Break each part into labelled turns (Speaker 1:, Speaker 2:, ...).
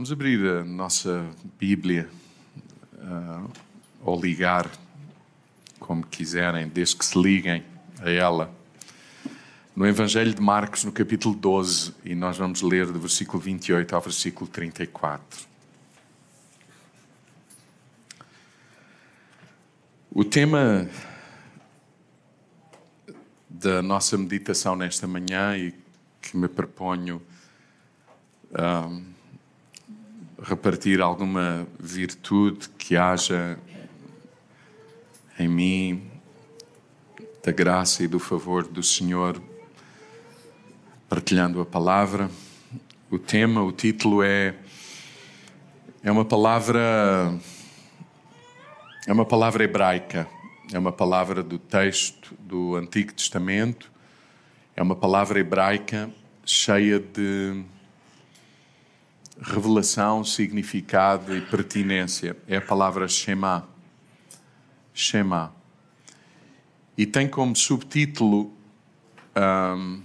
Speaker 1: Vamos abrir a nossa Bíblia uh, ou ligar, como quiserem, desde que se liguem a ela. No Evangelho de Marcos, no capítulo 12, e nós vamos ler do versículo 28 ao versículo 34. O tema da nossa meditação nesta manhã e que me proponho um, repartir alguma virtude que haja em mim, da graça e do favor do Senhor, partilhando a palavra. O tema, o título é é uma palavra é uma palavra hebraica, é uma palavra do texto do Antigo Testamento, é uma palavra hebraica cheia de revelação, significado e pertinência. É a palavra Shema. Shema. E tem como subtítulo um,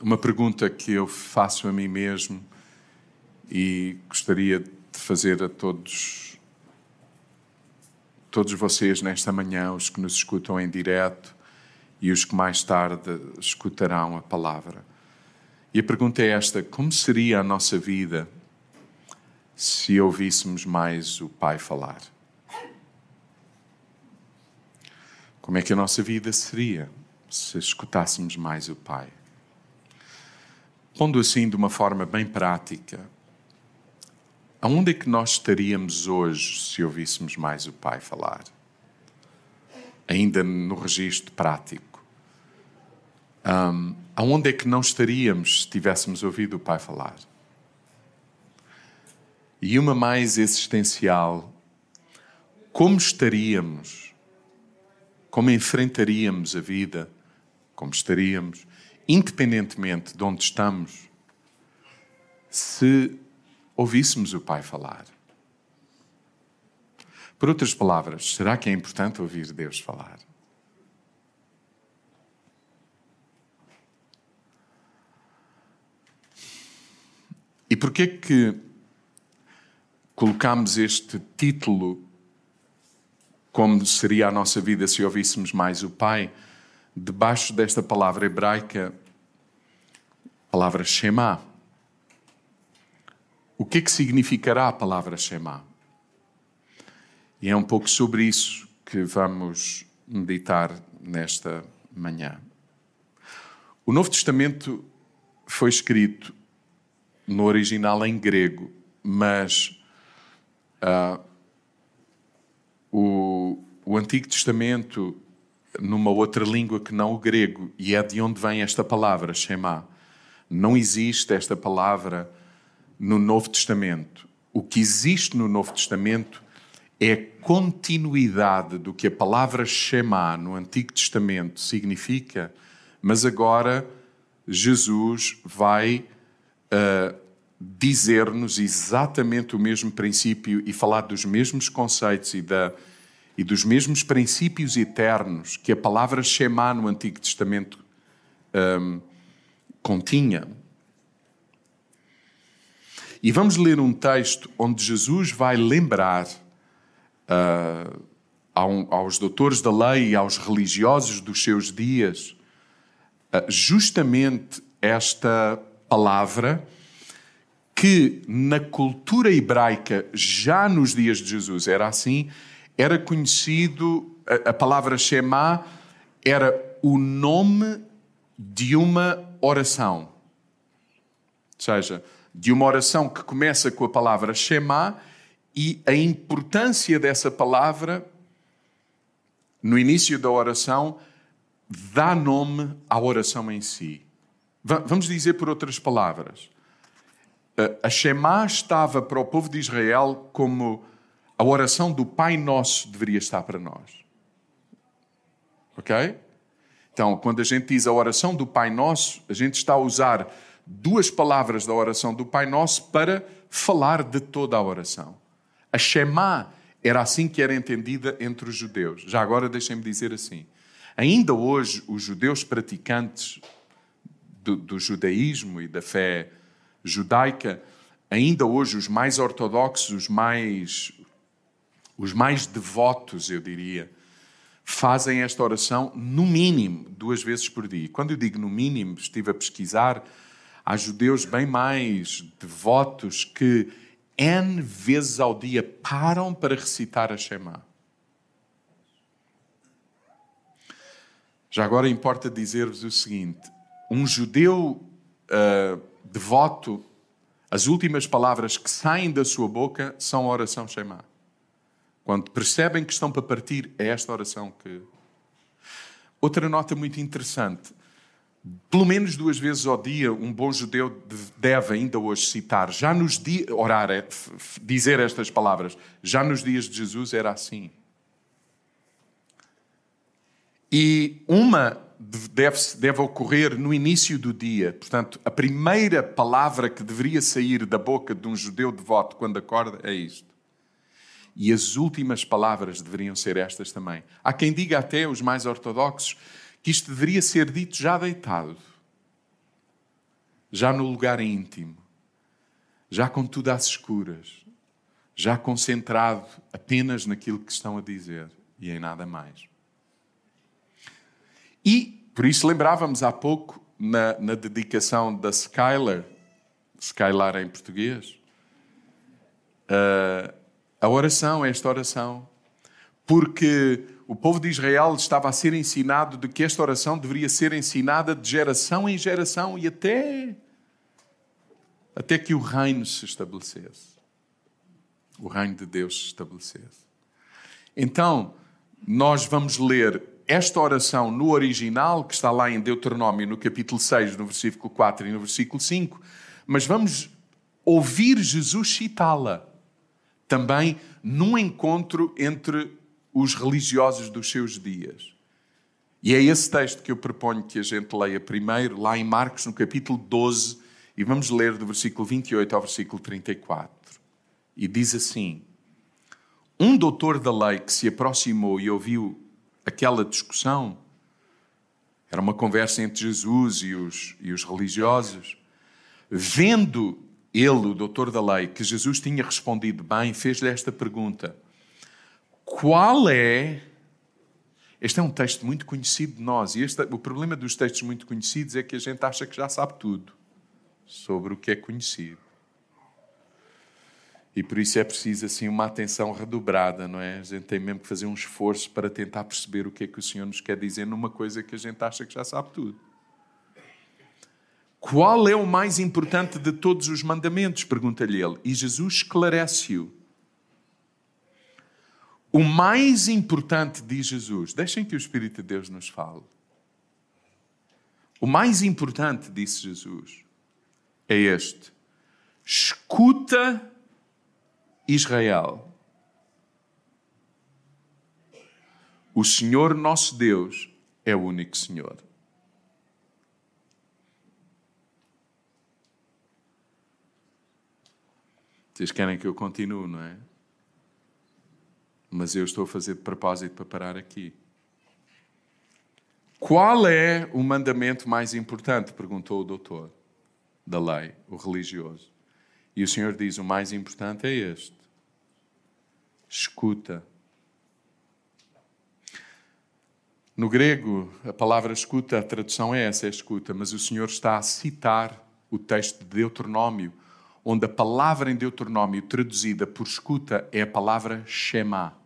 Speaker 1: uma pergunta que eu faço a mim mesmo e gostaria de fazer a todos todos vocês nesta manhã, os que nos escutam em direto e os que mais tarde escutarão a palavra. E a pergunta é esta: como seria a nossa vida se ouvíssemos mais o Pai falar? Como é que a nossa vida seria se escutássemos mais o Pai? Pondo assim de uma forma bem prática, aonde é que nós estaríamos hoje se ouvíssemos mais o Pai falar? Ainda no registro prático. Um, aonde é que não estaríamos se tivéssemos ouvido o Pai falar? E uma mais existencial: como estaríamos, como enfrentaríamos a vida, como estaríamos, independentemente de onde estamos, se ouvíssemos o Pai falar? Por outras palavras, será que é importante ouvir Deus falar? E porquê que colocamos este título como seria a nossa vida se ouvíssemos mais o Pai, debaixo desta palavra hebraica, palavra Shema. O que é que significará a palavra Shema? E é um pouco sobre isso que vamos meditar nesta manhã. O Novo Testamento foi escrito no original em grego, mas Uh, o, o Antigo Testamento, numa outra língua que não o grego, e é de onde vem esta palavra, Shema. Não existe esta palavra no Novo Testamento. O que existe no Novo Testamento é a continuidade do que a palavra Shema no Antigo Testamento significa, mas agora Jesus vai uh, dizer-nos exatamente o mesmo princípio e falar dos mesmos conceitos e, da, e dos mesmos princípios eternos que a palavra Shema no Antigo Testamento um, continha. E vamos ler um texto onde Jesus vai lembrar uh, aos doutores da lei e aos religiosos dos seus dias uh, justamente esta palavra que na cultura hebraica, já nos dias de Jesus, era assim, era conhecido, a, a palavra Shema era o nome de uma oração. Ou seja, de uma oração que começa com a palavra Shema e a importância dessa palavra no início da oração dá nome à oração em si. Vamos dizer por outras palavras a Shema estava para o povo de Israel como a oração do Pai Nosso deveria estar para nós. Ok? Então, quando a gente diz a oração do Pai Nosso, a gente está a usar duas palavras da oração do Pai Nosso para falar de toda a oração. A Shema era assim que era entendida entre os judeus. Já agora deixem-me dizer assim. Ainda hoje, os judeus praticantes do, do judaísmo e da fé judaica ainda hoje os mais ortodoxos, os mais, os mais devotos, eu diria, fazem esta oração no mínimo duas vezes por dia. Quando eu digo no mínimo, estive a pesquisar, há judeus bem mais devotos que N vezes ao dia param para recitar a Shema. Já agora importa dizer-vos o seguinte: um judeu uh, devoto, as últimas palavras que saem da sua boca são a oração Shema. Quando percebem que estão para partir, é esta oração que. Outra nota muito interessante. Pelo menos duas vezes ao dia, um bom judeu deve ainda hoje citar, já nos dias, orar, é, dizer estas palavras, já nos dias de Jesus era assim. E uma deve, deve ocorrer no início do dia. Portanto, a primeira palavra que deveria sair da boca de um judeu devoto quando acorda é isto. E as últimas palavras deveriam ser estas também. Há quem diga até, os mais ortodoxos, que isto deveria ser dito já deitado, já no lugar íntimo, já com tudo às escuras, já concentrado apenas naquilo que estão a dizer e em nada mais. E, por isso, lembrávamos há pouco, na, na dedicação da Skylar, Skylar em português, uh, a oração, esta oração, porque o povo de Israel estava a ser ensinado de que esta oração deveria ser ensinada de geração em geração e até até que o reino se estabelecesse. O reino de Deus se estabelecesse. Então, nós vamos ler esta oração no original, que está lá em Deuteronômio, no capítulo 6, no versículo 4 e no versículo 5, mas vamos ouvir Jesus citá-la também num encontro entre os religiosos dos seus dias. E é esse texto que eu proponho que a gente leia primeiro, lá em Marcos, no capítulo 12, e vamos ler do versículo 28 ao versículo 34. E diz assim: Um doutor da lei que se aproximou e ouviu aquela discussão, era uma conversa entre Jesus e os, e os religiosos, vendo ele, o doutor da lei, que Jesus tinha respondido bem, fez-lhe esta pergunta: Qual é. Este é um texto muito conhecido de nós, e este, o problema dos textos muito conhecidos é que a gente acha que já sabe tudo sobre o que é conhecido. E por isso é preciso assim uma atenção redobrada, não é? A gente tem mesmo que fazer um esforço para tentar perceber o que é que o Senhor nos quer dizer numa coisa que a gente acha que já sabe tudo. Qual é o mais importante de todos os mandamentos? Pergunta-lhe ele. E Jesus esclarece-o. O mais importante, diz Jesus, deixem que o Espírito de Deus nos fale. O mais importante, disse Jesus, é este: escuta Israel. O Senhor nosso Deus é o único Senhor. Vocês querem que eu continue, não é? Mas eu estou a fazer de propósito para parar aqui. Qual é o mandamento mais importante? perguntou o doutor da lei, o religioso. E o Senhor diz: o mais importante é este. Escuta. No grego, a palavra escuta, a tradução é essa, é escuta, mas o Senhor está a citar o texto de Deuteronômio, onde a palavra em Deuteronômio traduzida por escuta é a palavra Shema.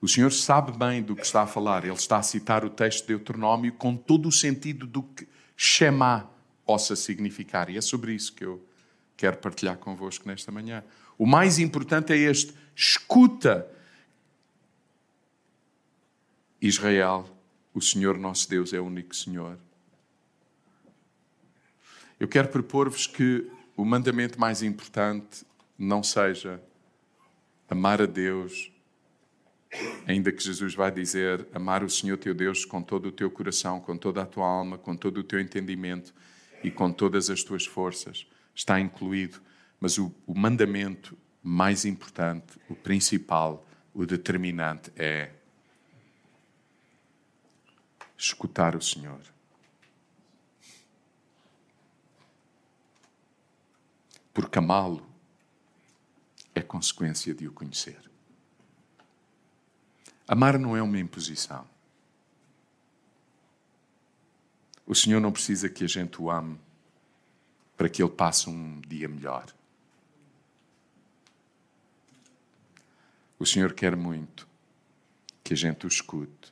Speaker 1: O Senhor sabe bem do que está a falar, ele está a citar o texto de Deuteronômio com todo o sentido do que Shema possa significar. E é sobre isso que eu quero partilhar convosco nesta manhã. O mais importante é este: escuta. Israel, o Senhor nosso Deus é o único Senhor. Eu quero propor-vos que o mandamento mais importante não seja amar a Deus, ainda que Jesus vai dizer amar o Senhor teu Deus com todo o teu coração, com toda a tua alma, com todo o teu entendimento e com todas as tuas forças, está incluído. Mas o, o mandamento mais importante, o principal, o determinante é escutar o Senhor. Porque amá-lo é consequência de o conhecer. Amar não é uma imposição. O Senhor não precisa que a gente o ame para que ele passe um dia melhor. O Senhor quer muito que a gente o escute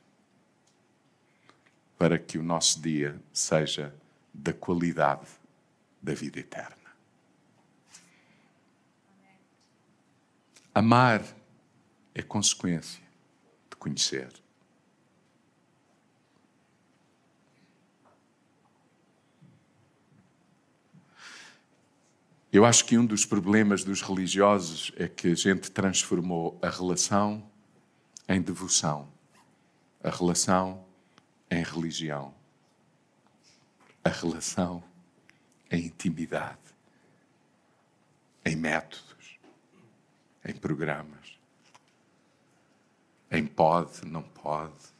Speaker 1: para que o nosso dia seja da qualidade da vida eterna. Amar é consequência de conhecer. Eu acho que um dos problemas dos religiosos é que a gente transformou a relação em devoção, a relação em religião, a relação em intimidade, em métodos, em programas, em pode, não pode.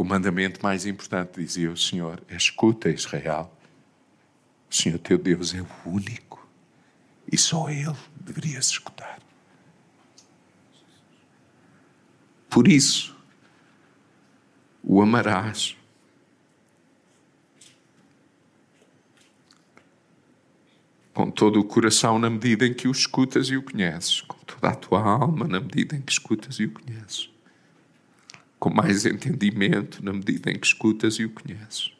Speaker 1: O mandamento mais importante, dizia o Senhor, escuta Israel. O Senhor teu Deus é o único e só Ele deveria se escutar. Por isso, o amarás. Com todo o coração, na medida em que o escutas e o conheces, com toda a tua alma, na medida em que escutas e o conheces com mais entendimento na medida em que escutas e o conheces.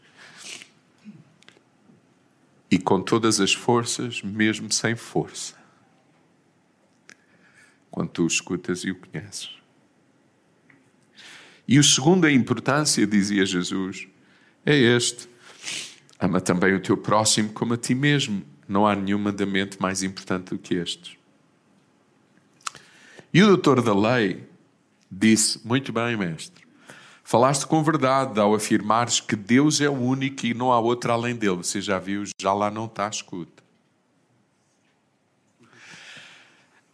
Speaker 1: E com todas as forças, mesmo sem força, quando tu o escutas e o conheces. E o segundo a importância, dizia Jesus, é este: ama também o teu próximo como a ti mesmo. Não há nenhum mandamento mais importante do que estes. E o doutor da lei disse: Muito bem, mestre. Falaste com verdade ao afirmares que Deus é o único e não há outro além dele. Você já viu, já lá não está escuta.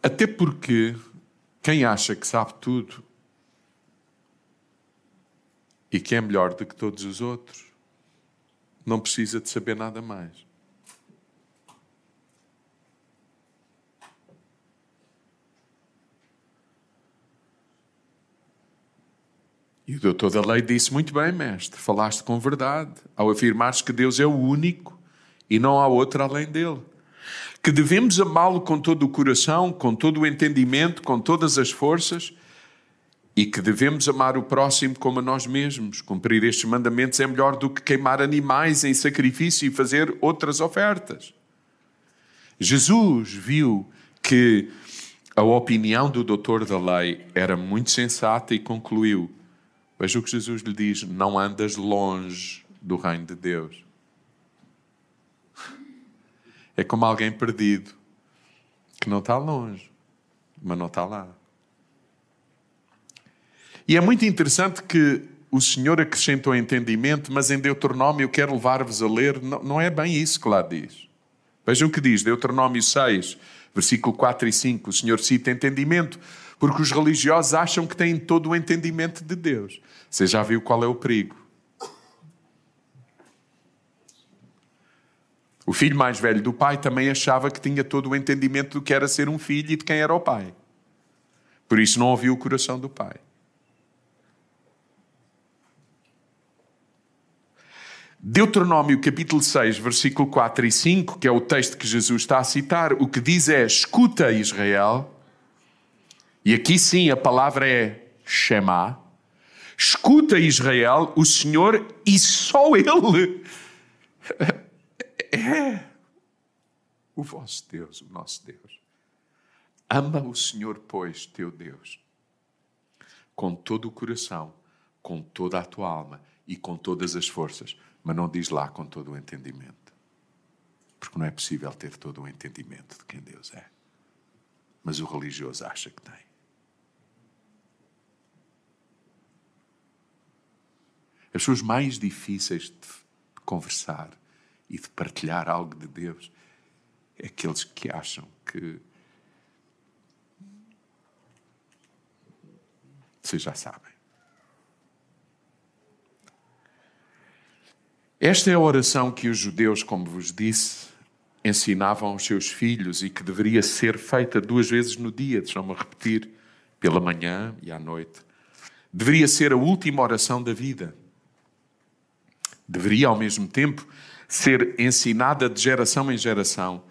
Speaker 1: Até porque quem acha que sabe tudo e que é melhor do que todos os outros não precisa de saber nada mais. E o doutor da lei disse: Muito bem, mestre, falaste com verdade ao afirmares que Deus é o único e não há outro além dele. Que devemos amá-lo com todo o coração, com todo o entendimento, com todas as forças e que devemos amar o próximo como a nós mesmos. Cumprir estes mandamentos é melhor do que queimar animais em sacrifício e fazer outras ofertas. Jesus viu que a opinião do doutor da lei era muito sensata e concluiu: Veja o que Jesus lhe diz: não andas longe do reino de Deus. É como alguém perdido, que não está longe, mas não está lá. E é muito interessante que o Senhor acrescentou entendimento, mas em Deuteronômio eu quero levar-vos a ler, não, não é bem isso que lá diz. Vejam o que diz, Deuteronômio 6, versículo 4 e 5. O Senhor cita entendimento, porque os religiosos acham que têm todo o entendimento de Deus. Você já viu qual é o perigo? O filho mais velho do pai também achava que tinha todo o entendimento do que era ser um filho e de quem era o pai. Por isso não ouviu o coração do pai. Deuteronômio capítulo 6, versículo 4 e 5, que é o texto que Jesus está a citar, o que diz é: Escuta, Israel. E aqui sim a palavra é Shema. Escuta, Israel, o Senhor e só Ele é o vosso Deus, o nosso Deus. Ama o Senhor, pois, teu Deus, com todo o coração, com toda a tua alma e com todas as forças, mas não diz lá com todo o entendimento. Porque não é possível ter todo o entendimento de quem Deus é. Mas o religioso acha que tem. as pessoas mais difíceis de conversar e de partilhar algo de Deus é aqueles que acham que vocês já sabem. Esta é a oração que os judeus, como vos disse, ensinavam aos seus filhos e que deveria ser feita duas vezes no dia, deixam-me repetir, pela manhã e à noite. Deveria ser a última oração da vida. Deveria, ao mesmo tempo, ser ensinada de geração em geração.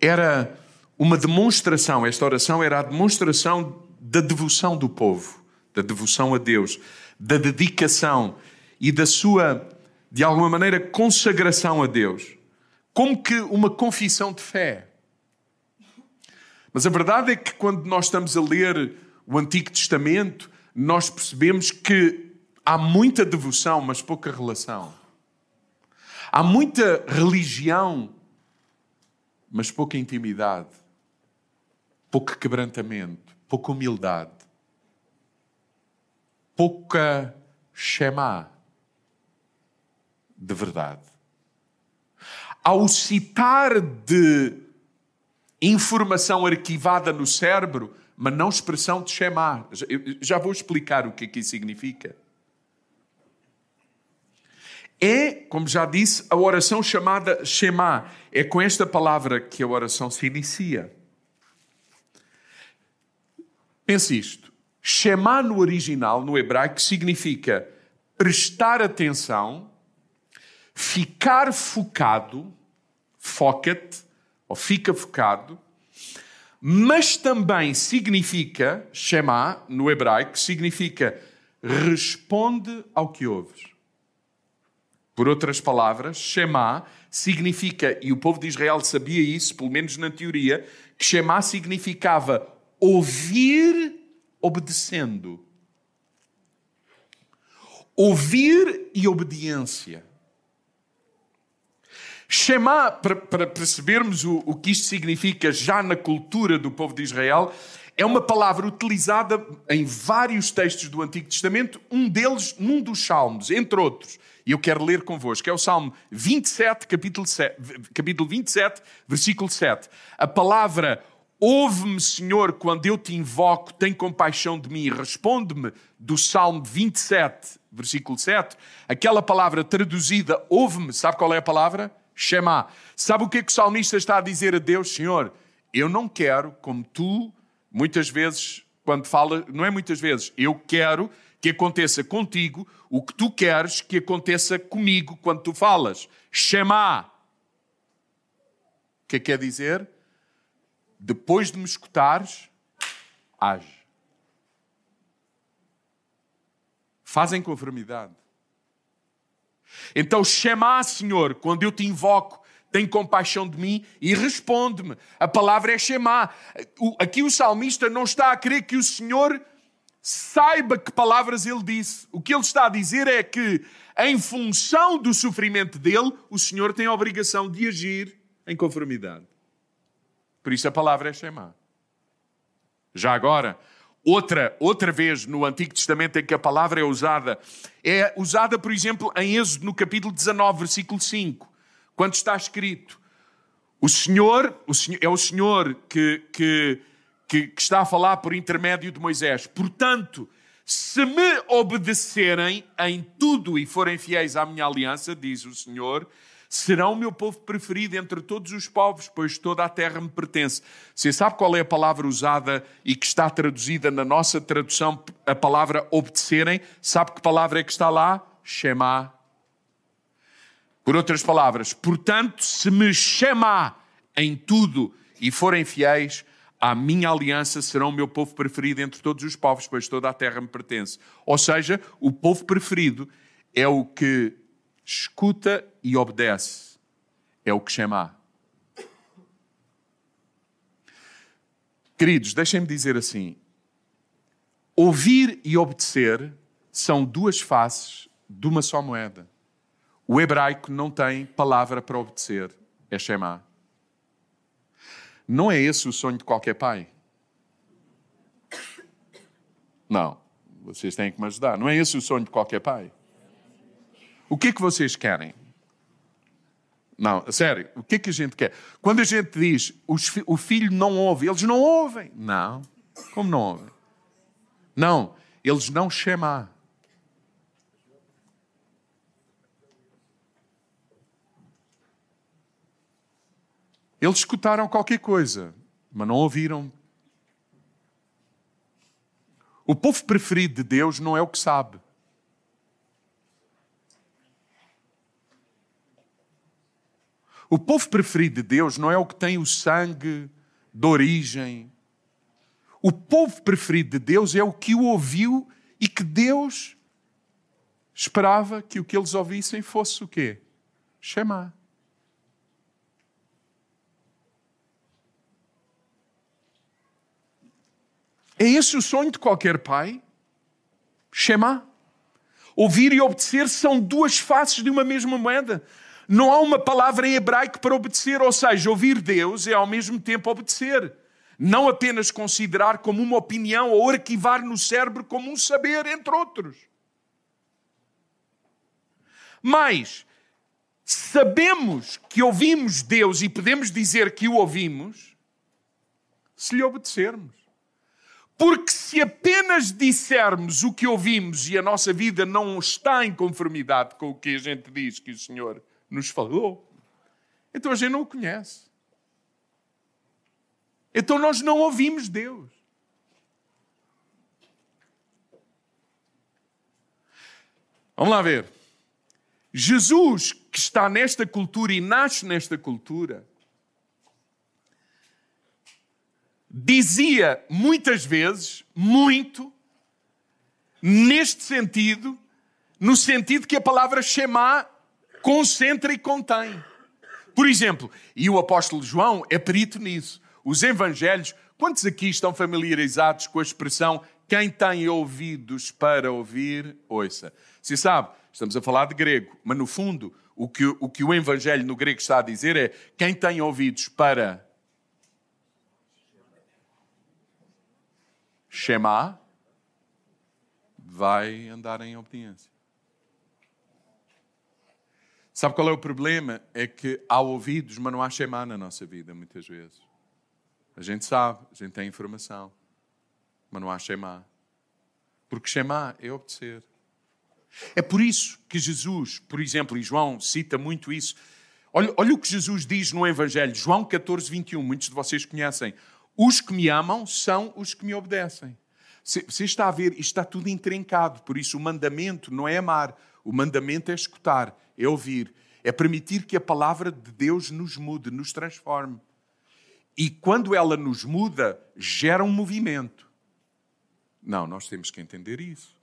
Speaker 1: Era uma demonstração, esta oração era a demonstração da devoção do povo, da devoção a Deus, da dedicação e da sua, de alguma maneira, consagração a Deus. Como que uma confissão de fé. Mas a verdade é que quando nós estamos a ler o Antigo Testamento, nós percebemos que há muita devoção, mas pouca relação. Há muita religião, mas pouca intimidade, pouco quebrantamento, pouca humildade, pouca Shema de verdade. Ao citar de informação arquivada no cérebro, mas não expressão de Shema. Já vou explicar o que aqui significa. É, como já disse, a oração chamada Shema. É com esta palavra que a oração se inicia. Pense isto. Shema no original, no hebraico, significa prestar atenção, ficar focado, foca-te, ou fica focado, mas também significa, Shema, no hebraico, significa responde ao que ouves. Por outras palavras, Shema significa, e o povo de Israel sabia isso, pelo menos na teoria, que Shema significava ouvir obedecendo. Ouvir e obediência. Shema, para, percebermos o, o que isto significa já na cultura do povo de Israel, é uma palavra utilizada em vários textos do Antigo Testamento, um deles num dos Salmos, entre outros. E eu quero ler convosco, é o Salmo 27, capítulo, 7, capítulo 27, versículo 7. A palavra Ouve-me, Senhor, quando eu te invoco, tem compaixão de mim. Responde-me do Salmo 27, versículo 7. Aquela palavra traduzida, ouve-me, sabe qual é a palavra? Shema. Sabe o que, é que o salmista está a dizer a Deus? Senhor, eu não quero, como tu, muitas vezes, quando fala, não é muitas vezes, eu quero que aconteça contigo o que tu queres que aconteça comigo quando tu falas. Shema. O que é que quer dizer? Depois de me escutares, age. Fazem conformidade. Então, chama, Senhor, quando eu te invoco, tem compaixão de mim e responde-me. A palavra é chamar. Aqui o salmista não está a querer que o Senhor saiba que palavras ele disse. O que ele está a dizer é que, em função do sofrimento dele, o Senhor tem a obrigação de agir em conformidade. Por isso a palavra é chamar. Já agora, Outra, outra vez no Antigo Testamento em que a palavra é usada, é usada, por exemplo, em Êxodo, no capítulo 19, versículo 5, quando está escrito: O Senhor, o Senhor é o Senhor que, que, que, que está a falar por intermédio de Moisés. Portanto, se me obedecerem em tudo e forem fiéis à minha aliança, diz o Senhor, serão o meu povo preferido entre todos os povos, pois toda a terra me pertence. Você sabe qual é a palavra usada e que está traduzida na nossa tradução, a palavra obedecerem? Sabe que palavra é que está lá? Shema. Por outras palavras, portanto, se me chamar em tudo e forem fiéis, à minha aliança serão o meu povo preferido entre todos os povos, pois toda a terra me pertence. Ou seja, o povo preferido é o que escuta e obedece. É o que chama. Queridos, deixem-me dizer assim: ouvir e obedecer são duas faces de uma só moeda. O hebraico não tem palavra para obedecer, é Shema. Não é esse o sonho de qualquer pai? Não, vocês têm que me ajudar. Não é esse o sonho de qualquer pai? O que é que vocês querem? Não, sério, o que é que a gente quer? Quando a gente diz o filho não ouve, eles não ouvem. Não, como não ouvem? Não, eles não chamam. Eles escutaram qualquer coisa, mas não ouviram. O povo preferido de Deus não é o que sabe. O povo preferido de Deus não é o que tem o sangue de origem. O povo preferido de Deus é o que o ouviu e que Deus esperava que o que eles ouvissem fosse o quê? Chamar. É esse o sonho de qualquer pai? Shema. Ouvir e obedecer são duas faces de uma mesma moeda. Não há uma palavra em hebraico para obedecer, ou seja, ouvir Deus é ao mesmo tempo obedecer. Não apenas considerar como uma opinião ou arquivar no cérebro como um saber, entre outros. Mas sabemos que ouvimos Deus e podemos dizer que o ouvimos se lhe obedecermos. Porque se apenas dissermos o que ouvimos e a nossa vida não está em conformidade com o que a gente diz que o Senhor nos falou, então a gente não o conhece. Então nós não ouvimos Deus. Vamos lá ver. Jesus, que está nesta cultura e nasce nesta cultura, dizia muitas vezes, muito, neste sentido, no sentido que a palavra Shema concentra e contém. Por exemplo, e o apóstolo João é perito nisso. Os evangelhos, quantos aqui estão familiarizados com a expressão quem tem ouvidos para ouvir, ouça. Se sabe, estamos a falar de grego, mas no fundo, o que, o que o evangelho no grego está a dizer é quem tem ouvidos para Shema vai andar em obediência. Sabe qual é o problema? É que há ouvidos, mas não há Shema na nossa vida, muitas vezes. A gente sabe, a gente tem informação, mas não há Shema. Porque Shema é obedecer. É por isso que Jesus, por exemplo, e João cita muito isso. Olha, olha o que Jesus diz no Evangelho, João 14, 21. Muitos de vocês conhecem. Os que me amam são os que me obedecem. Você está a ver, está tudo entrencado, por isso o mandamento não é amar, o mandamento é escutar, é ouvir, é permitir que a palavra de Deus nos mude, nos transforme. E quando ela nos muda, gera um movimento. Não, nós temos que entender isso.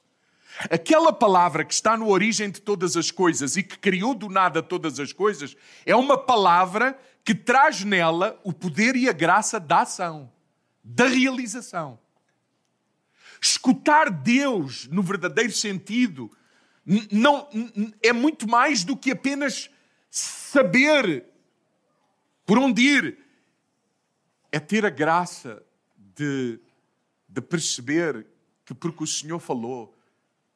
Speaker 1: Aquela palavra que está na origem de todas as coisas e que criou do nada todas as coisas, é uma palavra que traz nela o poder e a graça da ação, da realização. Escutar Deus no verdadeiro sentido não é muito mais do que apenas saber por onde ir. É ter a graça de, de perceber que porque o Senhor falou,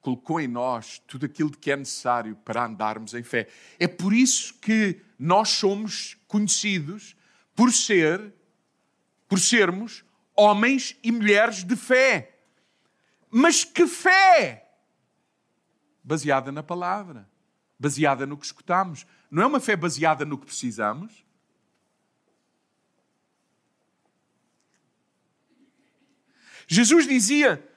Speaker 1: colocou em nós tudo aquilo que é necessário para andarmos em fé. É por isso que nós somos conhecidos por ser, por sermos homens e mulheres de fé. Mas que fé? Baseada na palavra, baseada no que escutamos. Não é uma fé baseada no que precisamos. Jesus dizia: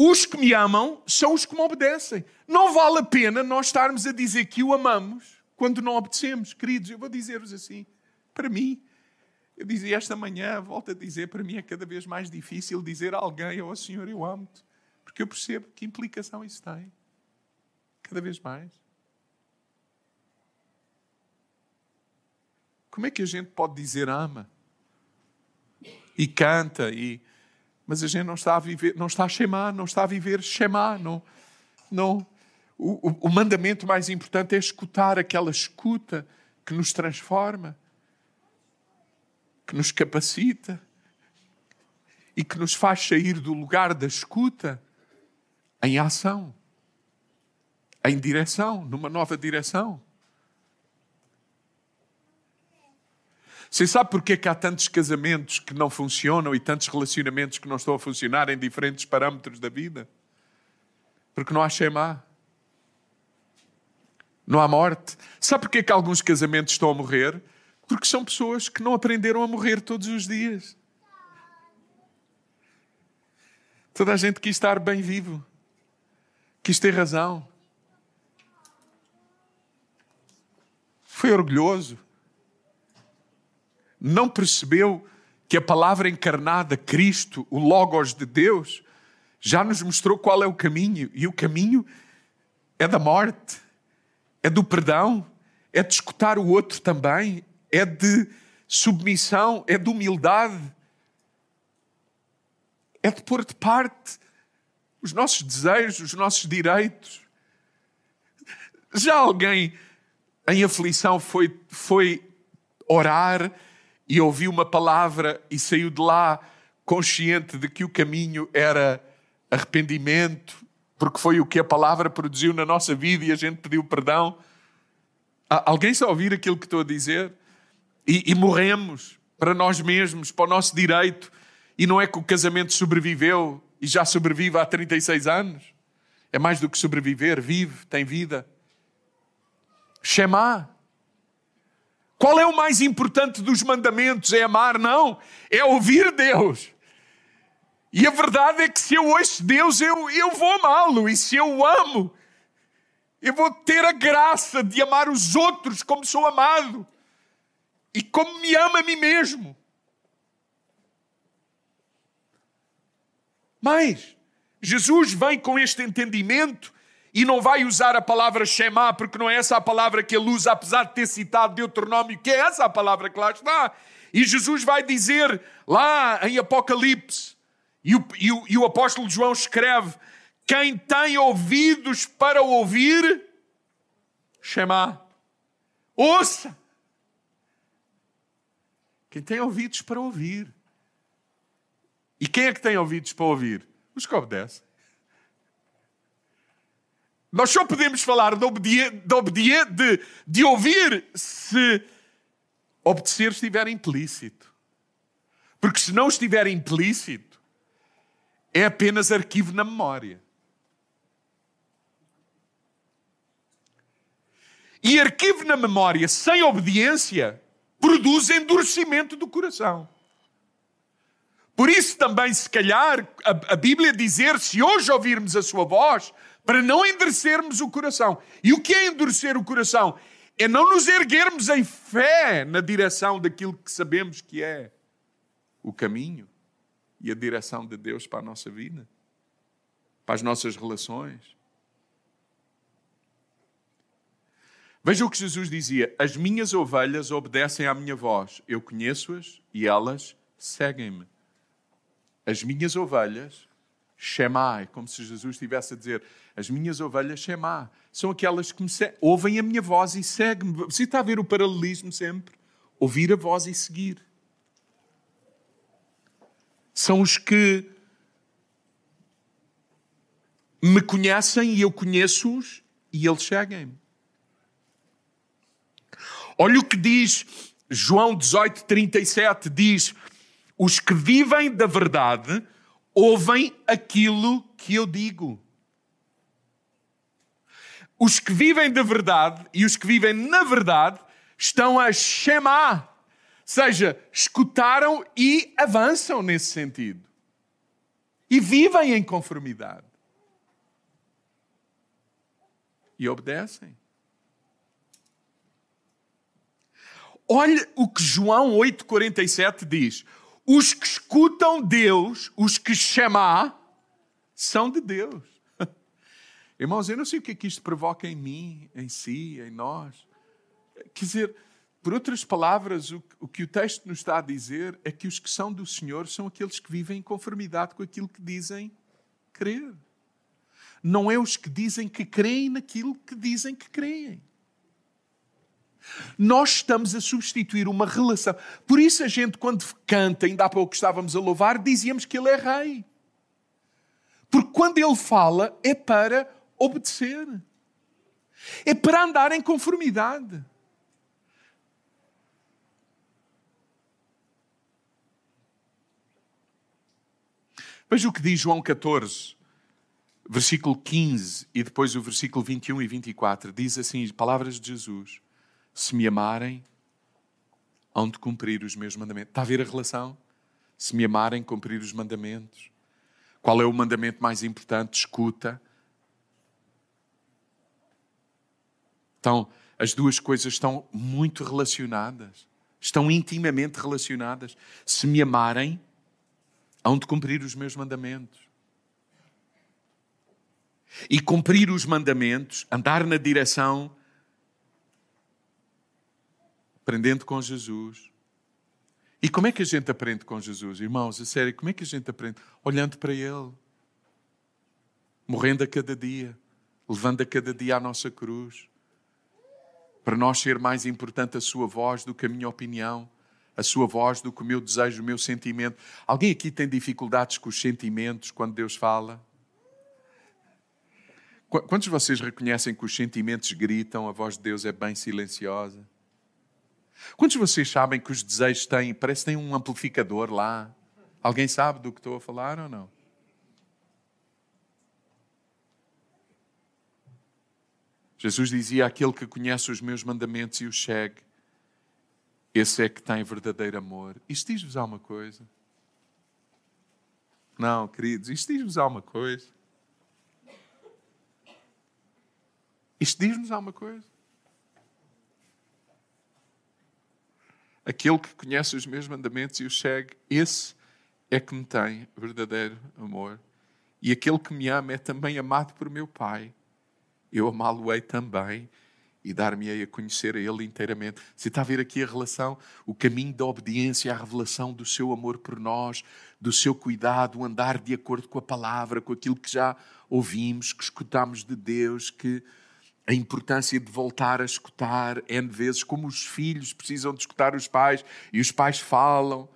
Speaker 1: os que me amam são os que me obedecem. Não vale a pena nós estarmos a dizer que o amamos quando não obedecemos. Queridos, eu vou dizer-vos assim, para mim, eu dizia esta manhã, volto a dizer, para mim é cada vez mais difícil dizer a alguém, oh Senhor, eu amo-te. Porque eu percebo que implicação isso tem. Cada vez mais. Como é que a gente pode dizer ama? E canta e mas a gente não está a viver, não está a chamar, não está a viver chamar, não, não. O, o, o mandamento mais importante é escutar aquela escuta que nos transforma, que nos capacita e que nos faz sair do lugar da escuta em ação, em direção, numa nova direção. Você sabe porque é que há tantos casamentos que não funcionam e tantos relacionamentos que não estão a funcionar em diferentes parâmetros da vida? Porque não há Shema. Não há morte. Sabe porque é que alguns casamentos estão a morrer? Porque são pessoas que não aprenderam a morrer todos os dias. Toda a gente quis estar bem vivo, quis ter razão. Foi orgulhoso. Não percebeu que a palavra encarnada, Cristo, o Logos de Deus, já nos mostrou qual é o caminho. E o caminho é da morte, é do perdão, é de escutar o outro também, é de submissão, é de humildade, é de pôr de parte os nossos desejos, os nossos direitos. Já alguém em aflição foi, foi orar e ouviu uma palavra e saiu de lá consciente de que o caminho era arrependimento, porque foi o que a palavra produziu na nossa vida e a gente pediu perdão. Alguém está a ouvir aquilo que estou a dizer? E, e morremos para nós mesmos, para o nosso direito, e não é que o casamento sobreviveu e já sobrevive há 36 anos. É mais do que sobreviver, vive, tem vida. Shema. Qual é o mais importante dos mandamentos? É amar? Não. É ouvir Deus. E a verdade é que se eu ouço Deus, eu, eu vou amá-lo. E se eu o amo, eu vou ter a graça de amar os outros como sou amado. E como me ama a mim mesmo. Mas Jesus vem com este entendimento e não vai usar a palavra Shema, porque não é essa a palavra que ele usa, apesar de ter citado Deuteronômio, que é essa a palavra que lá está. E Jesus vai dizer lá em Apocalipse, e o, e o, e o apóstolo João escreve: Quem tem ouvidos para ouvir, Shema, ouça. Quem tem ouvidos para ouvir. E quem é que tem ouvidos para ouvir? Os que obedecem. Nós só podemos falar de, obedi de, obedi de, de ouvir se obedecer estiver implícito. Porque se não estiver implícito, é apenas arquivo na memória. E arquivo na memória sem obediência produz endurecimento do coração. Por isso também, se calhar, a, a Bíblia dizer, se hoje ouvirmos a sua voz, para não endurecermos o coração. E o que é endurecer o coração? É não nos erguermos em fé na direção daquilo que sabemos que é o caminho e a direção de Deus para a nossa vida, para as nossas relações. Veja o que Jesus dizia: As minhas ovelhas obedecem à minha voz, eu conheço-as e elas seguem-me. As minhas ovelhas, Shema, como se Jesus estivesse a dizer: As minhas ovelhas, Shema, são aquelas que me ouvem a minha voz e seguem-me. Você está a ver o paralelismo sempre? Ouvir a voz e seguir. São os que me conhecem e eu conheço-os e eles seguem-me. Olha o que diz João 18, 37: diz os que vivem da verdade ouvem aquilo que eu digo. Os que vivem da verdade e os que vivem na verdade estão a chamar, seja, escutaram e avançam nesse sentido. E vivem em conformidade. E obedecem. Olha o que João 8,47 diz: os que escutam Deus, os que chamar, são de Deus. Irmãos, eu não sei o que é que isto provoca em mim, em si, em nós. Quer dizer, por outras palavras, o, que o texto nos está a dizer é que os que são do Senhor são aqueles que vivem em conformidade com aquilo que dizem crer. Não é os que dizem que creem naquilo que dizem que creem. Nós estamos a substituir uma relação. Por isso a gente, quando canta, ainda há pouco estávamos a louvar, dizíamos que ele é rei. Porque quando ele fala, é para obedecer. É para andar em conformidade. Veja o que diz João 14, versículo 15 e depois o versículo 21 e 24. Diz assim: palavras de Jesus se me amarem, hão de cumprir os meus mandamentos. Está a ver a relação? Se me amarem, cumprir os mandamentos. Qual é o mandamento mais importante? Escuta. Então, as duas coisas estão muito relacionadas. Estão intimamente relacionadas. Se me amarem, hão de cumprir os meus mandamentos. E cumprir os mandamentos, andar na direção, aprendendo com Jesus. E como é que a gente aprende com Jesus, irmãos? A sério, como é que a gente aprende? Olhando para Ele, morrendo a cada dia, levando a cada dia a nossa cruz. Para nós ser mais importante a Sua voz do que a minha opinião, a Sua voz do que o meu desejo, o meu sentimento. Alguém aqui tem dificuldades com os sentimentos quando Deus fala? Quantos de vocês reconhecem que os sentimentos gritam, a voz de Deus é bem silenciosa? Quantos de vocês sabem que os desejos têm, parece que têm um amplificador lá? Alguém sabe do que estou a falar ou não? Jesus dizia: Aquele que conhece os meus mandamentos e os segue, esse é que tem verdadeiro amor. Isto diz-vos alguma coisa? Não, queridos, isto diz-vos alguma coisa? Isto diz-nos alguma coisa? Aquele que conhece os meus mandamentos e os segue, esse é que me tem verdadeiro amor. E aquele que me ama é também amado por meu Pai. Eu amá-lo-ei também e dar-me-ei a conhecer a Ele inteiramente. Você está a ver aqui a relação, o caminho da obediência, a revelação do seu amor por nós, do seu cuidado, o andar de acordo com a palavra, com aquilo que já ouvimos, que escutamos de Deus, que a importância de voltar a escutar N vezes, como os filhos precisam de escutar os pais e os pais falam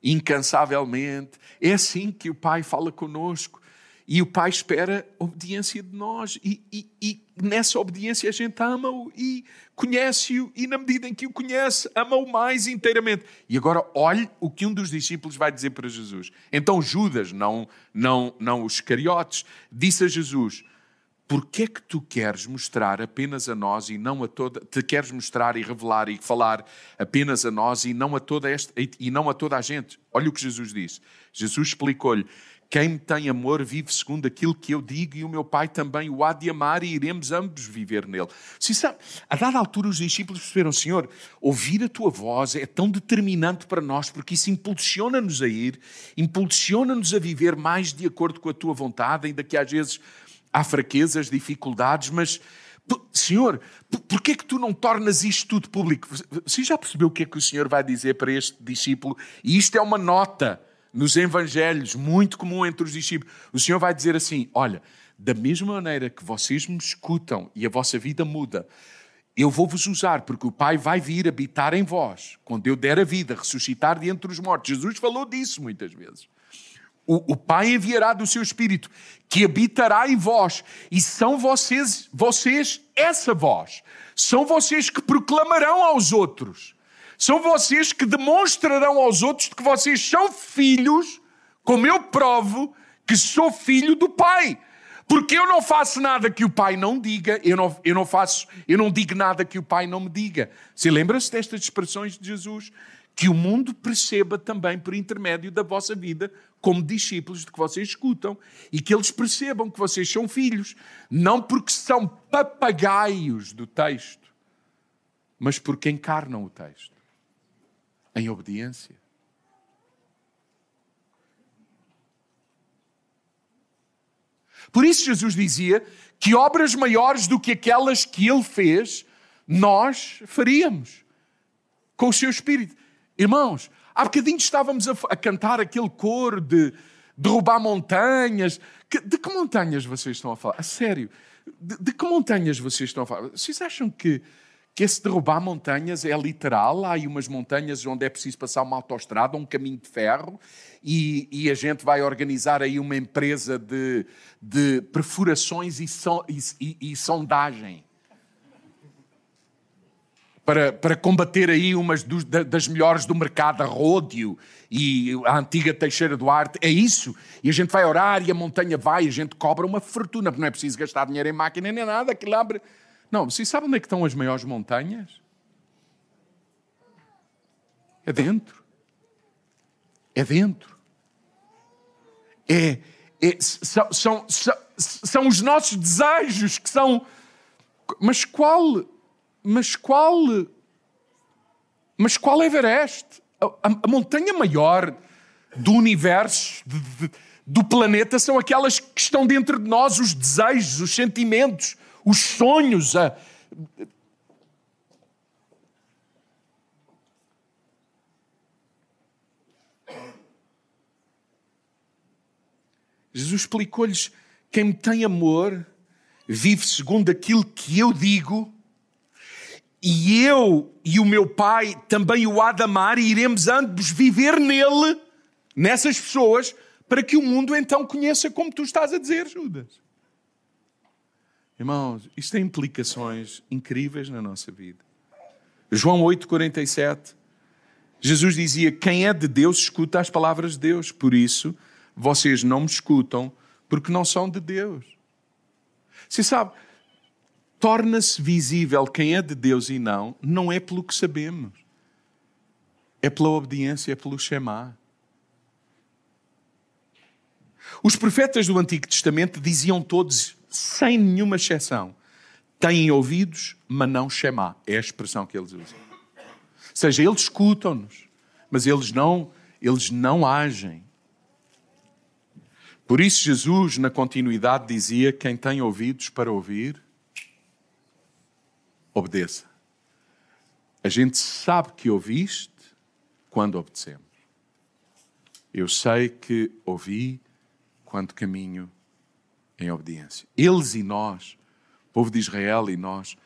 Speaker 1: incansavelmente. É assim que o pai fala conosco e o pai espera obediência de nós e, e, e nessa obediência a gente ama-o e conhece-o e na medida em que o conhece, ama-o mais inteiramente. E agora olhe o que um dos discípulos vai dizer para Jesus. Então Judas, não, não, não os cariotes, disse a Jesus porque é que tu queres mostrar apenas a nós e não a toda, te queres mostrar e revelar e falar apenas a nós e não a toda esta e não a toda a gente? Olha o que Jesus disse. Jesus explicou-lhe: quem me tem amor vive segundo aquilo que eu digo e o meu Pai também o há de amar e iremos ambos viver nele. Se sabe, a dada altura os discípulos perceberam, Senhor, ouvir a tua voz é tão determinante para nós porque isso impulsiona-nos a ir, impulsiona-nos a viver mais de acordo com a tua vontade, ainda que às vezes há fraquezas, dificuldades, mas Senhor, por que é que tu não tornas isto tudo público? Você já percebeu o que é que o Senhor vai dizer para este discípulo? E isto é uma nota nos evangelhos, muito comum entre os discípulos. O Senhor vai dizer assim: Olha, da mesma maneira que vocês me escutam e a vossa vida muda, eu vou vos usar, porque o Pai vai vir habitar em vós, quando eu der a vida, ressuscitar de entre os mortos. Jesus falou disso muitas vezes o, o Pai enviará do seu Espírito, que habitará em vós, e são vocês, vocês essa voz. São vocês que proclamarão aos outros. São vocês que demonstrarão aos outros que vocês são filhos, como eu provo que sou filho do Pai. Porque eu não faço nada que o Pai não diga, eu não, eu não faço, eu não digo nada que o Pai não me diga. Você lembra-se destas expressões de Jesus? Que o mundo perceba também por intermédio da vossa vida como discípulos de que vocês escutam e que eles percebam que vocês são filhos, não porque são papagaios do texto, mas porque encarnam o texto em obediência. Por isso Jesus dizia que obras maiores do que aquelas que ele fez, nós faríamos com o seu espírito. Irmãos, Há bocadinho estávamos a, a cantar aquele coro de derrubar montanhas. Que, de que montanhas vocês estão a falar? A sério, de, de, que montanhas vocês estão a falar? Vocês acham que, que esse derrubar montanhas é literal? Há aí umas montanhas onde é preciso passar uma autoestrada, um caminho de ferro, e, e a gente vai organizar aí uma empresa de, de perfurações e, e, e sondagem para, para combater aí umas dos, das melhores do mercado, a Ródio e a antiga Teixeira do Arte. É isso. E a gente vai orar e a montanha vai, a gente cobra uma fortuna, porque não é preciso gastar dinheiro em máquina nem nada, aquilo abre. Não, vocês sabem onde é que estão as maiores montanhas? É dentro. É dentro. É, é são, são, são, são os nossos desejos que são. Mas qual. Mas qual. Mas qual Everest? A, a, a montanha maior do universo, de, de, do planeta, são aquelas que estão dentro de nós, os desejos, os sentimentos, os sonhos. A... Jesus explicou-lhes: quem me tem amor vive segundo aquilo que eu digo, e eu e o meu Pai também o há de amar, e iremos ambos viver nele, nessas pessoas, para que o mundo então conheça como tu estás a dizer, Judas. Irmãos, isto tem implicações incríveis na nossa vida. João 8,47. Jesus dizia: Quem é de Deus escuta as palavras de Deus. Por isso, vocês não me escutam, porque não são de Deus. Você sabe, torna-se visível quem é de Deus e não, não é pelo que sabemos. É pela obediência, é pelo Shema. Os profetas do Antigo Testamento diziam todos sem nenhuma exceção, têm ouvidos, mas não chamar. É a expressão que eles usam. Ou seja, eles escutam-nos, mas eles não, eles não agem. Por isso, Jesus, na continuidade, dizia: Quem tem ouvidos para ouvir, obedeça. A gente sabe que ouviste quando obedecemos. Eu sei que ouvi quando caminho em obediência. Eles e nós, povo de Israel e nós,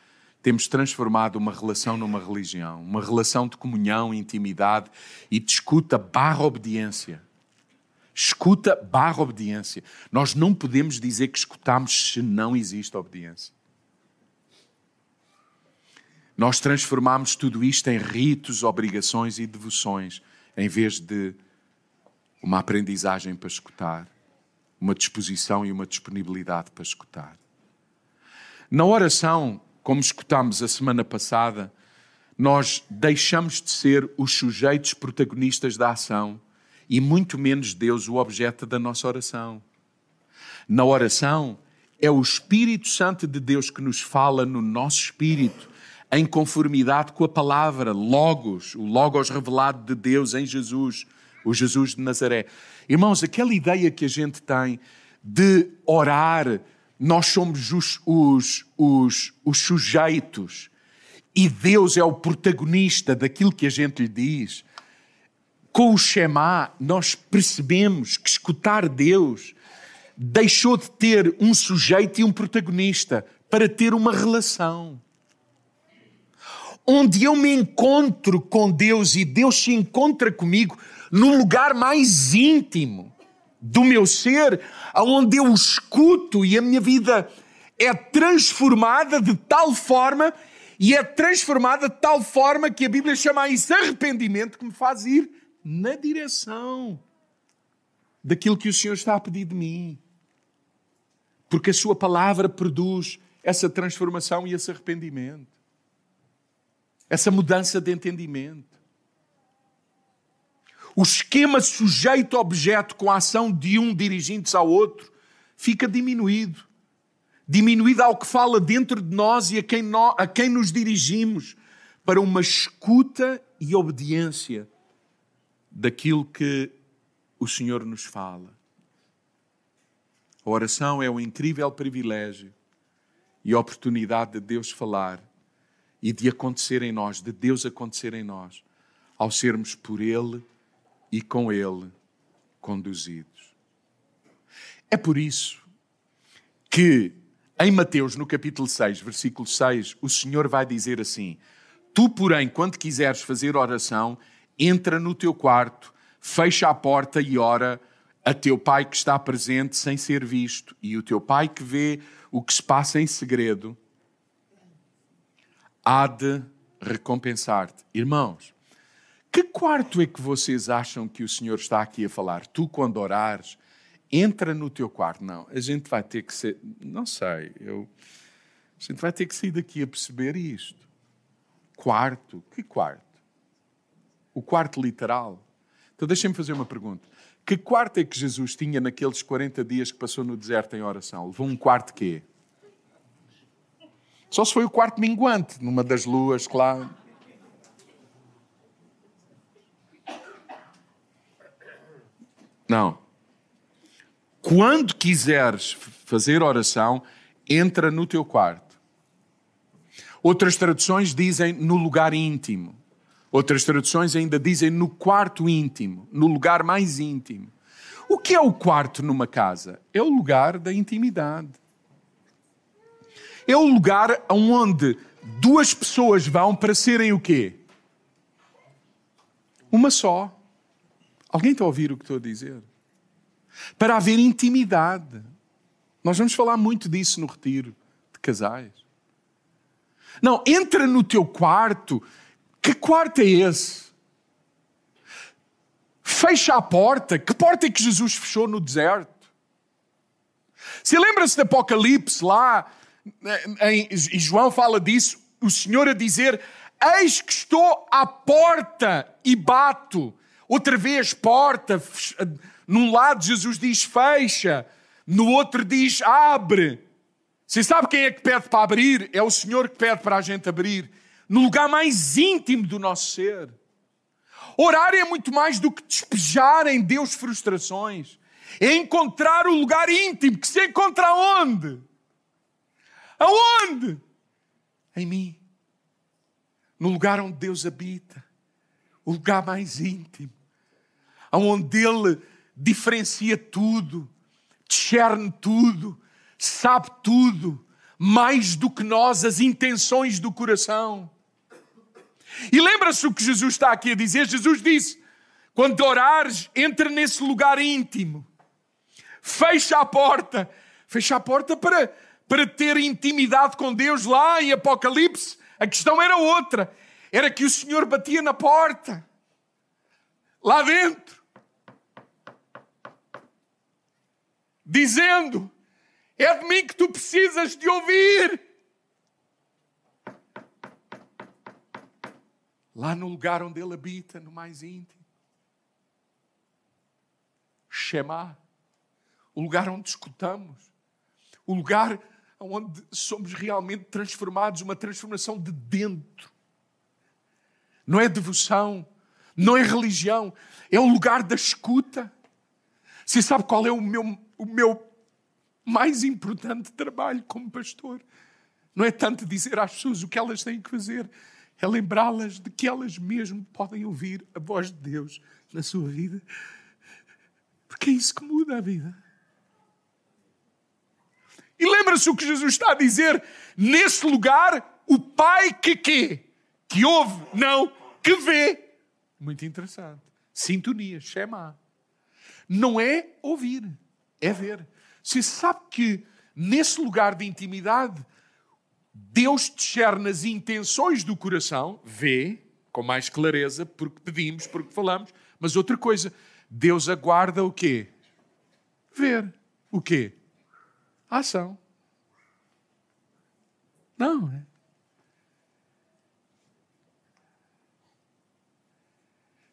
Speaker 1: temos transformado uma relação numa religião, uma relação de comunhão, intimidade e de escuta barra obediência. Escuta barra obediência. Nós não podemos dizer que escutamos se não existe obediência. Nós transformamos tudo isto em ritos, obrigações e devoções, em vez de uma aprendizagem para escutar uma disposição e uma disponibilidade para escutar. Na oração, como escutámos a semana passada, nós deixamos de ser os sujeitos protagonistas da ação e muito menos Deus o objeto da nossa oração. Na oração, é o Espírito Santo de Deus que nos fala no nosso espírito, em conformidade com a palavra, Logos, o Logos revelado de Deus em Jesus, o Jesus de Nazaré. Irmãos, aquela ideia que a gente tem de orar, nós somos os, os, os, os sujeitos e Deus é o protagonista daquilo que a gente lhe diz. Com o Shema, nós percebemos que escutar Deus deixou de ter um sujeito e um protagonista para ter uma relação. Onde eu me encontro com Deus e Deus se encontra comigo, no lugar mais íntimo do meu ser, aonde eu escuto e a minha vida é transformada de tal forma e é transformada de tal forma que a Bíblia chama isso arrependimento que me faz ir na direção daquilo que o Senhor está a pedir de mim. Porque a sua palavra produz essa transformação e esse arrependimento. Essa mudança de entendimento. O esquema sujeito-objeto com a ação de um dirigindo-se ao outro fica diminuído. Diminuído ao que fala dentro de nós e a quem, nós, a quem nos dirigimos para uma escuta e obediência daquilo que o Senhor nos fala. A oração é um incrível privilégio e oportunidade de Deus falar e de acontecer em nós, de Deus acontecer em nós, ao sermos por Ele e com Ele conduzidos. É por isso que em Mateus, no capítulo 6, versículo 6, o Senhor vai dizer assim: Tu, porém, quando quiseres fazer oração, entra no teu quarto, fecha a porta e ora a teu pai que está presente sem ser visto, e o teu pai que vê o que se passa em segredo há de recompensar-te. Irmãos, que quarto é que vocês acham que o Senhor está aqui a falar? Tu, quando orares, entra no teu quarto. Não, a gente vai ter que ser. Não sei, eu. A gente vai ter que sair daqui a perceber isto. Quarto? Que quarto? o quarto literal. Então deixem-me fazer uma pergunta. Que quarto é que Jesus tinha naqueles 40 dias que passou no deserto em oração? Levou um quarto quê? Só se foi o quarto minguante, numa das luas, claro. Não. Quando quiseres fazer oração, entra no teu quarto. Outras traduções dizem no lugar íntimo. Outras traduções ainda dizem no quarto íntimo, no lugar mais íntimo. O que é o quarto numa casa? É o lugar da intimidade. É o lugar onde duas pessoas vão para serem o quê? Uma só. Alguém está a ouvir o que estou a dizer? Para haver intimidade. Nós vamos falar muito disso no retiro de casais. Não, entra no teu quarto. Que quarto é esse? Fecha a porta. Que porta é que Jesus fechou no deserto? Se lembra-se do Apocalipse lá, e João fala disso, o Senhor a dizer: Eis que estou à porta e bato. Outra vez, porta. Num lado, Jesus diz fecha, no outro, diz abre. Você sabe quem é que pede para abrir? É o Senhor que pede para a gente abrir. No lugar mais íntimo do nosso ser. Orar é muito mais do que despejar em Deus frustrações. É encontrar o lugar íntimo que se encontra onde? Aonde? Em mim. No lugar onde Deus habita. O lugar mais íntimo. Onde Ele diferencia tudo, discerne tudo, sabe tudo, mais do que nós as intenções do coração. E lembra-se o que Jesus está aqui a dizer? Jesus disse: quando orares, entra nesse lugar íntimo, fecha a porta, fecha a porta para, para ter intimidade com Deus lá em Apocalipse. A questão era outra: era que o Senhor batia na porta, lá dentro. dizendo: É de mim que tu precisas de ouvir. Lá no lugar onde ele habita, no mais íntimo. Shema, o lugar onde escutamos, o lugar onde somos realmente transformados, uma transformação de dentro. Não é devoção, não é religião, é o lugar da escuta. Você sabe qual é o meu o meu mais importante trabalho como pastor. Não é tanto dizer às pessoas o que elas têm que fazer, é lembrá-las de que elas mesmo podem ouvir a voz de Deus na sua vida. Porque é isso que muda a vida. E lembra-se o que Jesus está a dizer? Nesse lugar, o Pai que quê? Que ouve, não, que vê. Muito interessante. Sintonia, Shema. Não é ouvir é ver. Você sabe que nesse lugar de intimidade, Deus discerne as intenções do coração, vê com mais clareza, porque pedimos, porque falamos, mas outra coisa, Deus aguarda o quê? Ver. O quê? Ação. Não, é?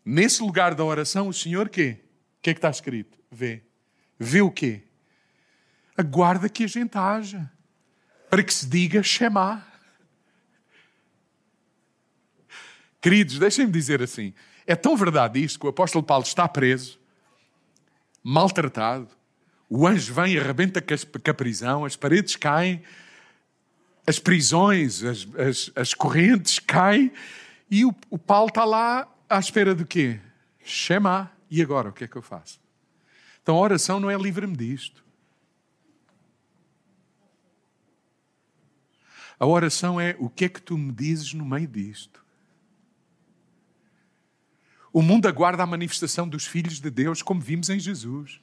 Speaker 1: Nesse lugar da oração, o Senhor quê? O que é que está escrito? Vê. Vê o quê? Aguarda que a gente haja. Para que se diga Shema. Queridos, deixem-me dizer assim. É tão verdade isto que o apóstolo Paulo está preso, maltratado. O anjo vem e arrebenta com a prisão, as paredes caem, as prisões, as, as, as correntes caem, e o, o Paulo está lá à espera de quê? Shema. E agora, o que é que eu faço? Então a oração não é livre-me disto. A oração é o que é que tu me dizes no meio disto. O mundo aguarda a manifestação dos filhos de Deus, como vimos em Jesus.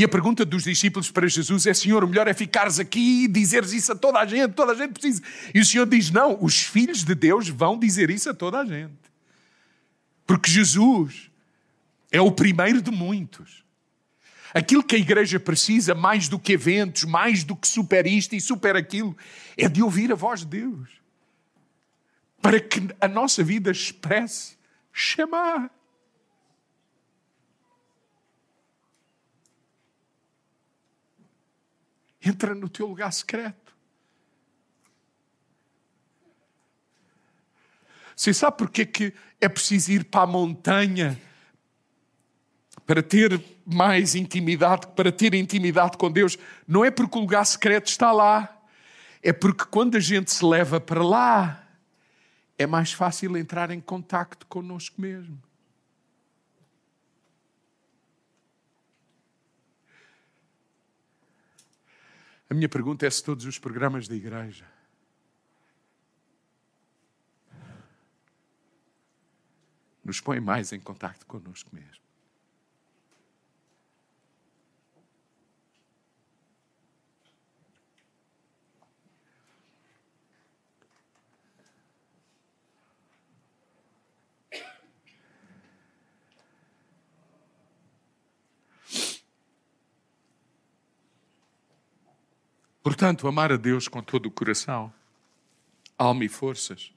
Speaker 1: E a pergunta dos discípulos para Jesus é: Senhor, o melhor é ficares aqui e dizeres isso a toda a gente, toda a gente precisa. E o Senhor diz: Não, os filhos de Deus vão dizer isso a toda a gente. Porque Jesus é o primeiro de muitos. Aquilo que a igreja precisa, mais do que eventos, mais do que super isto e super aquilo, é de ouvir a voz de Deus. Para que a nossa vida expresse Shema. Entra no teu lugar secreto. Você sabe porque que é preciso ir para a montanha para ter mais intimidade, para ter intimidade com Deus? Não é porque o lugar secreto está lá, é porque quando a gente se leva para lá, é mais fácil entrar em contacto connosco mesmo. A minha pergunta é se todos os programas da igreja nos põem mais em contacto connosco mesmo. Portanto, amar a Deus com todo o coração, alma e forças,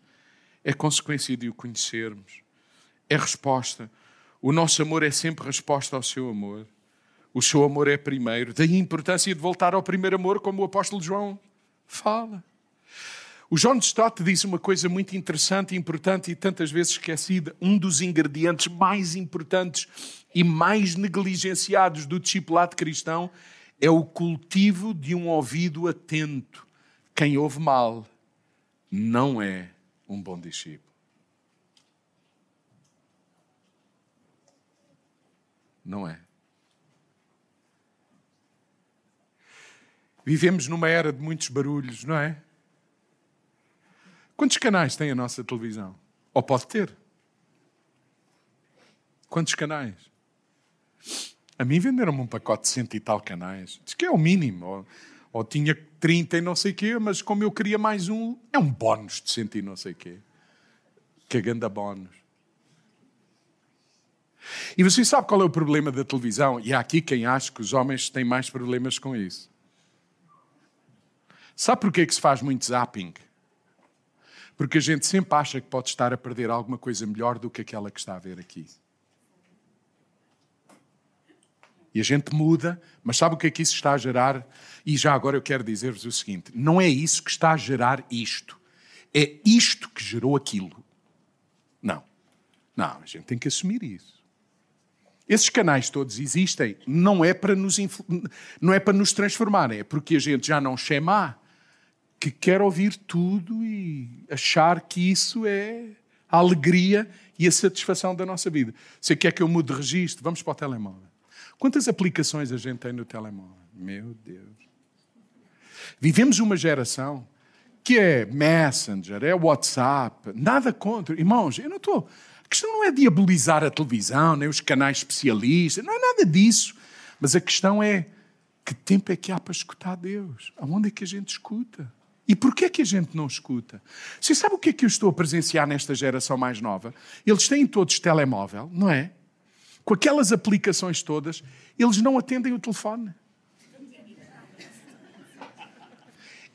Speaker 1: é consequência de o conhecermos. É resposta. O nosso amor é sempre resposta ao seu amor. O seu amor é primeiro. Daí a importância de voltar ao primeiro amor, como o apóstolo João fala. O John Stott diz uma coisa muito interessante, importante e tantas vezes esquecida. Um dos ingredientes mais importantes e mais negligenciados do discipulado cristão é o cultivo de um ouvido atento. Quem ouve mal não é um bom discípulo. Não é. Vivemos numa era de muitos barulhos, não é? Quantos canais tem a nossa televisão? Ou pode ter? Quantos canais? A mim venderam-me um pacote de cento e tal canais. Diz que é o mínimo. Ou, ou tinha 30 e não sei quê, mas como eu queria mais um, é um bónus de cento e não sei quê. Que ganda bónus. E você sabe qual é o problema da televisão? E há aqui quem acha que os homens têm mais problemas com isso. Sabe porquê que se faz muito zapping? Porque a gente sempre acha que pode estar a perder alguma coisa melhor do que aquela que está a ver aqui. E a gente muda, mas sabe o que é que isso está a gerar? E já agora eu quero dizer-vos o seguinte: não é isso que está a gerar isto. É isto que gerou aquilo. Não. Não, a gente tem que assumir isso. Esses canais todos existem, não é para nos, não é para nos transformarem, é porque a gente já não chama que quer ouvir tudo e achar que isso é a alegria e a satisfação da nossa vida. Você quer que eu mude de registro? Vamos para o telemóvel. Quantas aplicações a gente tem no telemóvel? Meu Deus. Vivemos uma geração que é Messenger, é WhatsApp, nada contra. Irmãos, eu não estou. A questão não é diabolizar a televisão, nem os canais especialistas, não é nada disso. Mas a questão é que tempo é que há para escutar Deus? Aonde é que a gente escuta? E porquê é que a gente não escuta? Você sabe o que é que eu estou a presenciar nesta geração mais nova? Eles têm todos telemóvel, não é? Com aquelas aplicações todas, eles não atendem o telefone.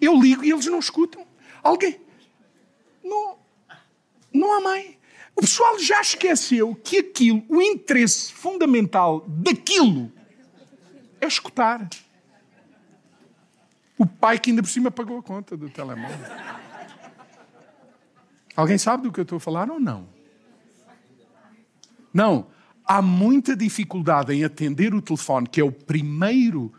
Speaker 1: Eu ligo e eles não escutam. Alguém? Não, não há mãe. O pessoal já esqueceu que aquilo, o interesse fundamental daquilo é escutar. O pai que ainda por cima pagou a conta do telemóvel. Alguém sabe do que eu estou a falar ou não? Não há muita dificuldade em atender o telefone, que é o primeiro,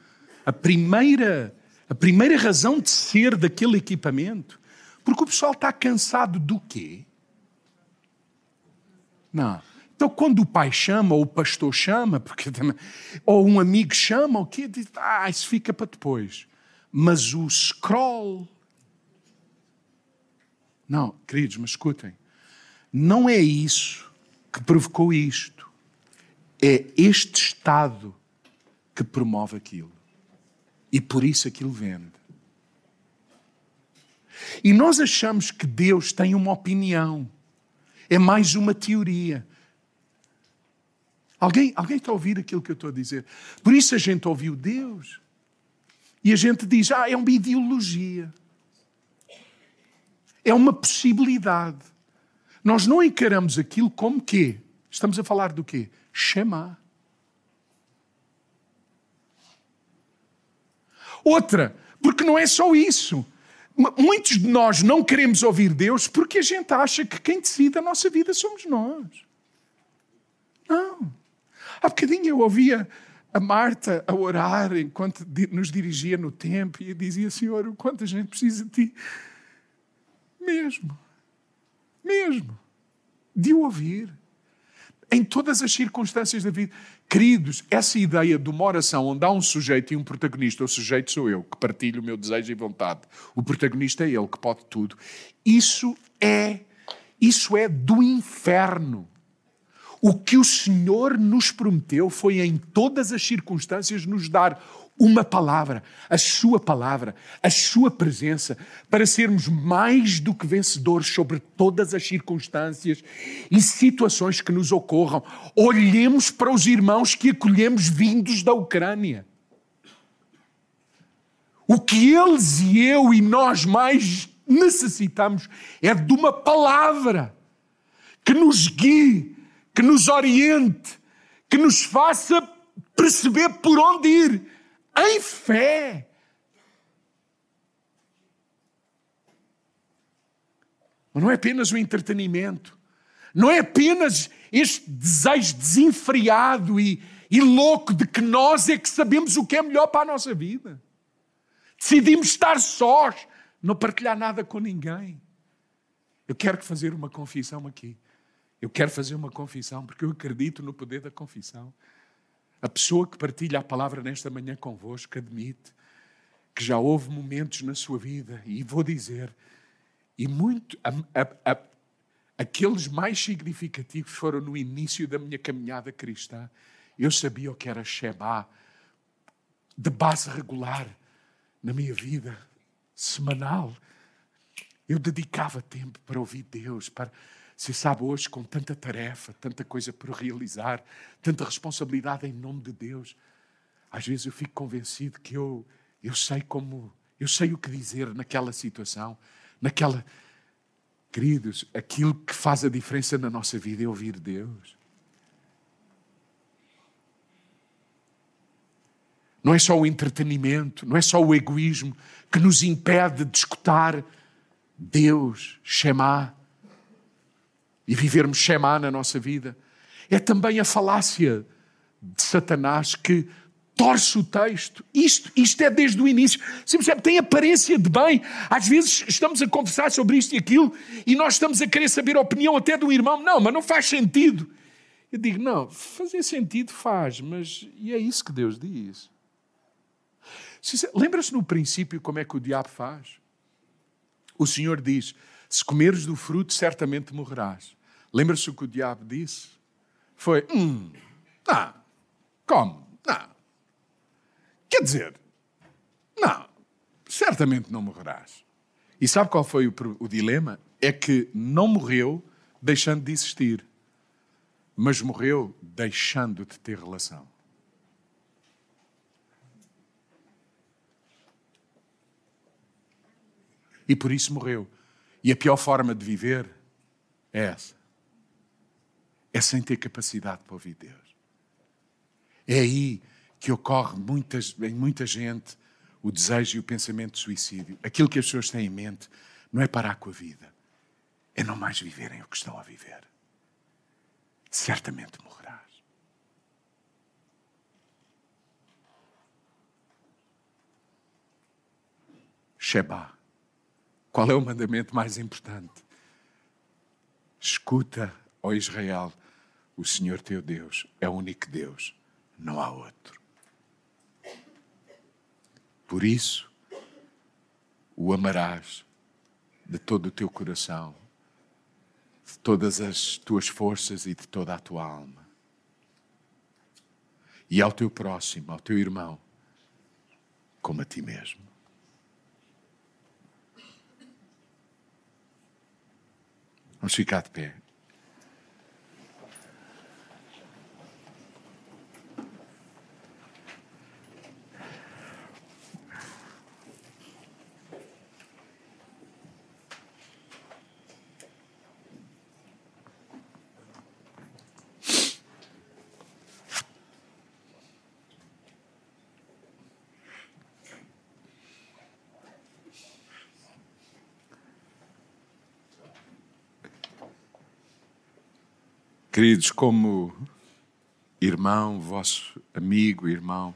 Speaker 1: a primeira, a primeira razão de ser daquele equipamento, porque o pessoal está cansado do quê? Não. Então, quando o pai chama, ou o pastor chama, porque ou um amigo chama, o quê? Diz, ah, isso fica para depois. Mas o scroll. Não, queridos, mas escutem. Não é isso que provocou isto. É este Estado que promove aquilo. E por isso aquilo vende. E nós achamos que Deus tem uma opinião. É mais uma teoria. Alguém, alguém está a ouvir aquilo que eu estou a dizer? Por isso a gente ouviu Deus. E a gente diz: ah, é uma ideologia. É uma possibilidade. nós não encaramos aquilo como quê? Estamos a falar do quê? Shema. Outra, porque não é só isso. Muitos de nós não queremos ouvir Deus porque a gente acha que quem decide a nossa vida somos nós. Não. Há bocadinho eu ouvia a Marta a orar enquanto nos dirigia no tempo e dizia: Senhor, o quanto a gente precisa de ti. Mesmo. Mesmo. De ouvir. Em todas as circunstâncias da vida. Queridos, essa ideia de uma oração onde há um sujeito e um protagonista, o sujeito sou eu, que partilho o meu desejo e vontade, o protagonista é ele que pode tudo, isso é, isso é do inferno. O que o Senhor nos prometeu foi, em todas as circunstâncias, nos dar uma palavra, a Sua palavra, a Sua presença, para sermos mais do que vencedores sobre todas as circunstâncias e situações que nos ocorram. Olhemos para os irmãos que acolhemos vindos da Ucrânia. O que eles e eu e nós mais necessitamos é de uma palavra que nos guie, que nos oriente, que nos faça perceber por onde ir em fé. Não é apenas o entretenimento, não é apenas este desejo desenfreado e, e louco de que nós é que sabemos o que é melhor para a nossa vida. Decidimos estar sós, não partilhar nada com ninguém. Eu quero fazer uma confissão aqui. Eu quero fazer uma confissão porque eu acredito no poder da confissão. A pessoa que partilha a palavra nesta manhã convosco admite que já houve momentos na sua vida, e vou dizer, e muito, a, a, a, aqueles mais significativos foram no início da minha caminhada cristã. Eu sabia o que era Sheba, de base regular na minha vida semanal. Eu dedicava tempo para ouvir Deus, para você sabe, hoje, com tanta tarefa, tanta coisa por realizar, tanta responsabilidade em nome de Deus, às vezes eu fico convencido que eu, eu sei como, eu sei o que dizer naquela situação, naquela. Queridos, aquilo que faz a diferença na nossa vida é ouvir Deus. Não é só o entretenimento, não é só o egoísmo que nos impede de escutar Deus, Shema, e vivermos Shema na nossa vida. É também a falácia de Satanás que torce o texto. Isto, isto é desde o início. Você percebe? Tem aparência de bem. Às vezes estamos a conversar sobre isto e aquilo e nós estamos a querer saber a opinião até do irmão. Não, mas não faz sentido. Eu digo, não, fazer sentido faz, mas e é isso que Deus diz. Lembra-se no princípio como é que o diabo faz? O Senhor diz: se comeres do fruto, certamente morrerás. Lembra-se o que o diabo disse? Foi: hum, não, como? Não. Quer dizer, não, certamente não morrerás. E sabe qual foi o, o dilema? É que não morreu deixando de existir, mas morreu deixando de ter relação. E por isso morreu. E a pior forma de viver é essa é sem ter capacidade para ouvir Deus. É aí que ocorre muitas, em muita gente o desejo e o pensamento de suicídio. Aquilo que as pessoas têm em mente não é parar com a vida, é não mais viverem o que estão a viver. Certamente morrerás. Sheba. Qual é o mandamento mais importante? Escuta Ó Israel, o Senhor teu Deus é o único Deus, não há outro. Por isso, o amarás de todo o teu coração, de todas as tuas forças e de toda a tua alma. E ao teu próximo, ao teu irmão, como a ti mesmo. Vamos ficar de pé. Queridos, como irmão, vosso amigo, irmão,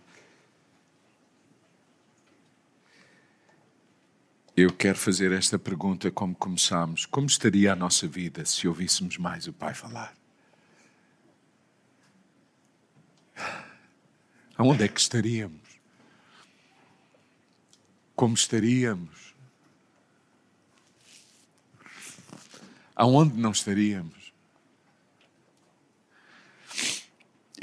Speaker 1: eu quero fazer esta pergunta como começamos: como estaria a nossa vida se ouvíssemos mais o Pai falar? Aonde é que estaríamos? Como estaríamos? Aonde não estaríamos?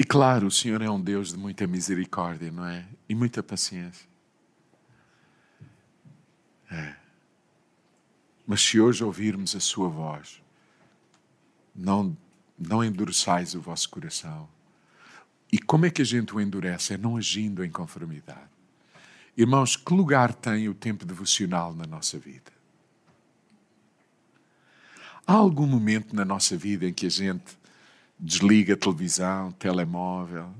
Speaker 1: E claro, o Senhor é um Deus de muita misericórdia, não é? E muita paciência. É. Mas se hoje ouvirmos a Sua voz, não, não endureçais o vosso coração. E como é que a gente o endurece? É não agindo em conformidade. Irmãos, que lugar tem o tempo devocional na nossa vida? Há algum momento na nossa vida em que a gente desliga a televisão, telemóvel.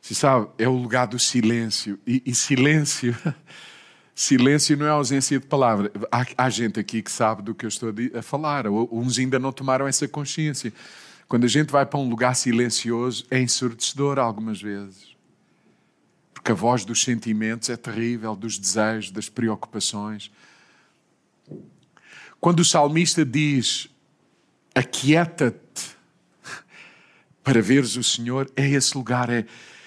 Speaker 1: Você sabe, é o lugar do silêncio. E, e silêncio, silêncio não é ausência de palavra. Há, há, gente aqui que sabe do que eu estou a falar. Uns ainda não tomaram essa consciência. Quando a gente vai para um lugar silencioso, é ensurdecedor algumas vezes. Porque a voz dos sentimentos é terrível, dos desejos, das preocupações. Quando o salmista diz: aquieta-te para veres o Senhor, é esse lugar, é,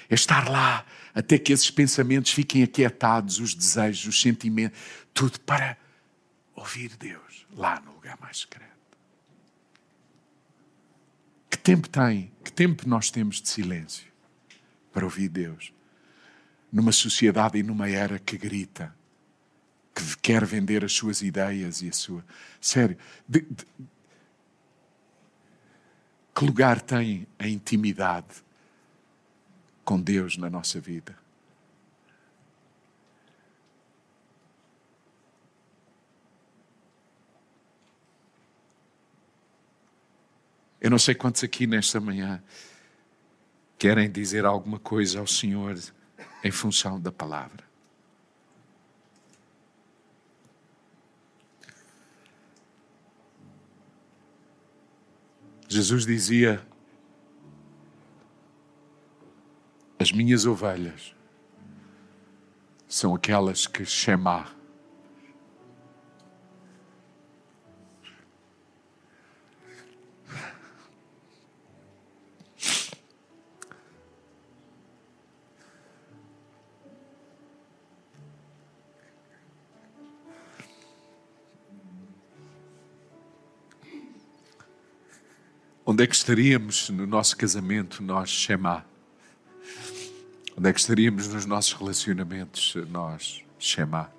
Speaker 1: é estar lá até que esses pensamentos fiquem aquietados, os desejos, os sentimentos, tudo para ouvir Deus lá no lugar mais secreto. Que tempo tem, que tempo nós temos de silêncio para ouvir Deus? Numa sociedade e numa era que grita, que quer vender as suas ideias e a sua. Sério, de, de, que lugar tem a intimidade com Deus na nossa vida? Eu não sei quantos aqui nesta manhã querem dizer alguma coisa ao Senhor em função da palavra. Jesus dizia: As minhas ovelhas são aquelas que Shema. Onde é que estaríamos no nosso casamento, nós, Shema? Onde é que estaríamos nos nossos relacionamentos, nós, Shema?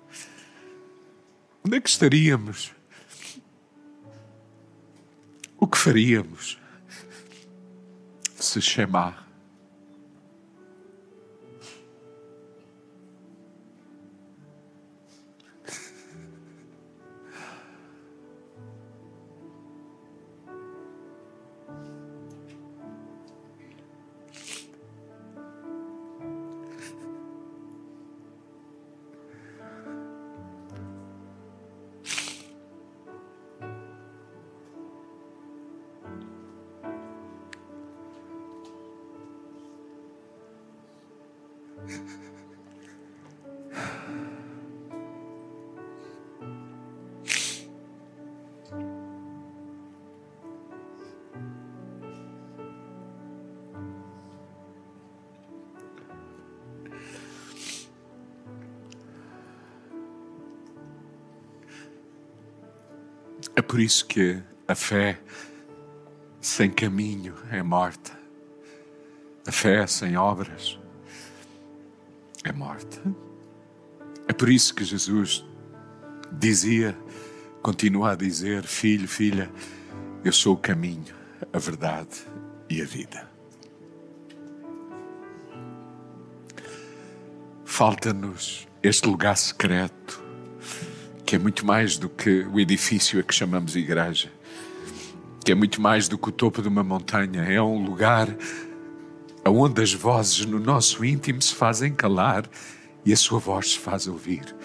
Speaker 1: Onde é que estaríamos? O que faríamos se Shema É por isso que a fé sem caminho é morta. A fé sem obras é morta. É por isso que Jesus dizia, continua a dizer: Filho, filha, eu sou o caminho, a verdade e a vida. Falta-nos este lugar secreto que é muito mais do que o edifício a que chamamos igreja, que é muito mais do que o topo de uma montanha, é um lugar onde as vozes no nosso íntimo se fazem calar e a sua voz se faz ouvir.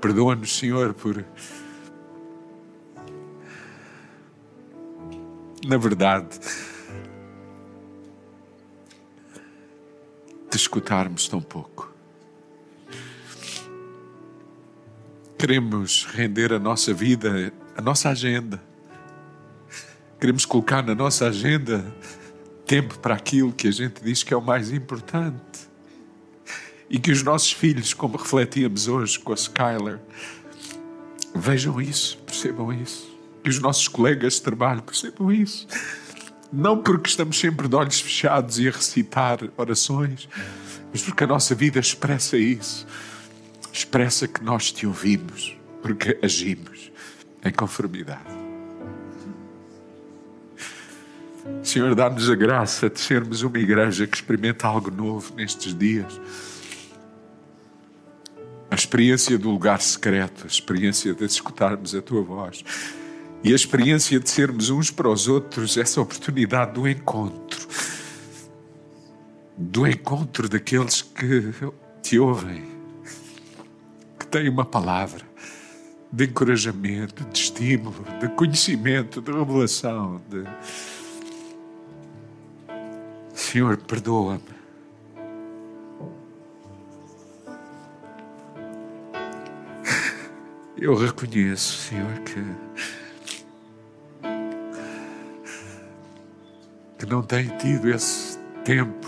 Speaker 1: Perdoa-nos, Senhor, por. Na verdade, escutarmos tão pouco. Queremos render a nossa vida, a nossa agenda. Queremos colocar na nossa agenda tempo para aquilo que a gente diz que é o mais importante. E que os nossos filhos, como refletíamos hoje com a Skyler, vejam isso, percebam isso. Que os nossos colegas de trabalho percebam isso. Não porque estamos sempre de olhos fechados e a recitar orações, mas porque a nossa vida expressa isso. Expressa que nós te ouvimos, porque agimos em conformidade. Senhor, dá-nos a graça de sermos uma igreja que experimenta algo novo nestes dias. A experiência do lugar secreto, a experiência de escutarmos a tua voz e a experiência de sermos uns para os outros, essa oportunidade do encontro, do encontro daqueles que te ouvem, que têm uma palavra de encorajamento, de estímulo, de conhecimento, de revelação, de Senhor, perdoa-me. Eu reconheço, Senhor, que, que não tenho tido esse tempo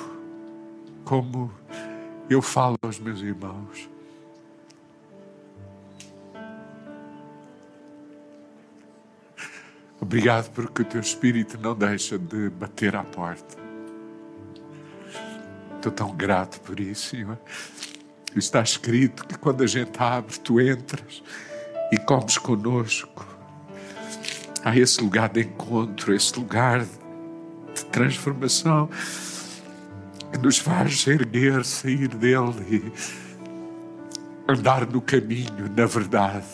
Speaker 1: como eu falo aos meus irmãos. Obrigado porque o teu Espírito não deixa de bater à porta. Estou tão grato por isso, Senhor. Está escrito que quando a gente abre, tu entras e comes conosco. Há esse lugar de encontro, esse lugar de transformação que nos faz erguer, sair dele e andar no caminho, na verdade,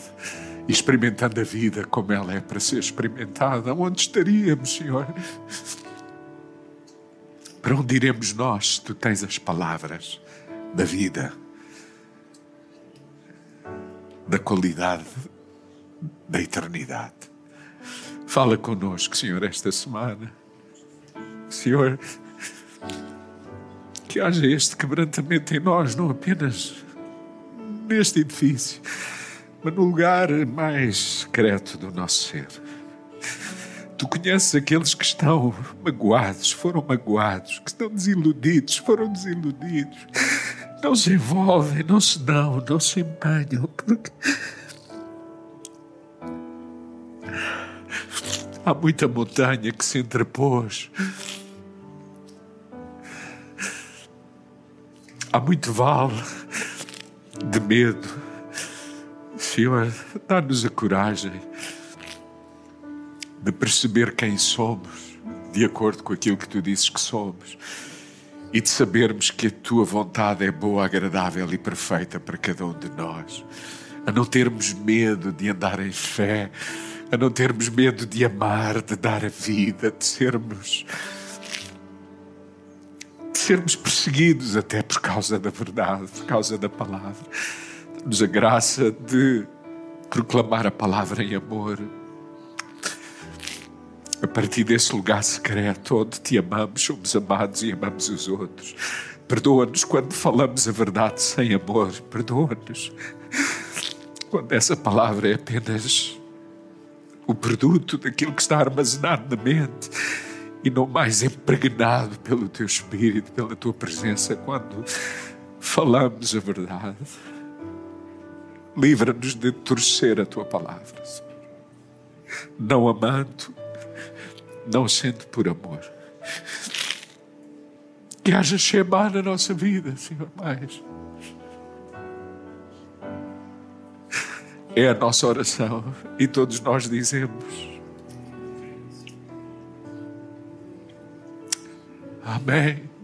Speaker 1: experimentando a vida como ela é para ser experimentada. Onde estaríamos, Senhor? Para onde iremos nós? Tu tens as palavras da vida, da qualidade, da eternidade. Fala conosco, Senhor, esta semana. Senhor, que haja este quebrantamento em nós, não apenas neste edifício, mas no lugar mais secreto do nosso ser. Tu conheces aqueles que estão magoados, foram magoados, que estão desiludidos, foram desiludidos. Não se envolvem, não se dão, não se empenham, porque há muita montanha que se entrepôs. Há muito vale de medo. Senhor, dá-nos a coragem de perceber quem somos, de acordo com aquilo que tu dizes que somos, e de sabermos que a tua vontade é boa, agradável e perfeita para cada um de nós. A não termos medo de andar em fé, a não termos medo de amar, de dar a vida, de sermos de sermos perseguidos até por causa da verdade, por causa da palavra. Dá-nos a graça de proclamar a palavra em amor, a partir desse lugar secreto onde te amamos, somos amados e amamos os outros. Perdoa-nos quando falamos a verdade sem amor. Perdoa-nos quando essa palavra é apenas o produto daquilo que está armazenado na mente e não mais impregnado pelo teu espírito, pela tua presença quando falamos a verdade. Livra-nos de torcer a tua palavra, não amando não sendo por amor. Que haja Shema na nossa vida, Senhor, mais. É a nossa oração e todos nós dizemos. Amém.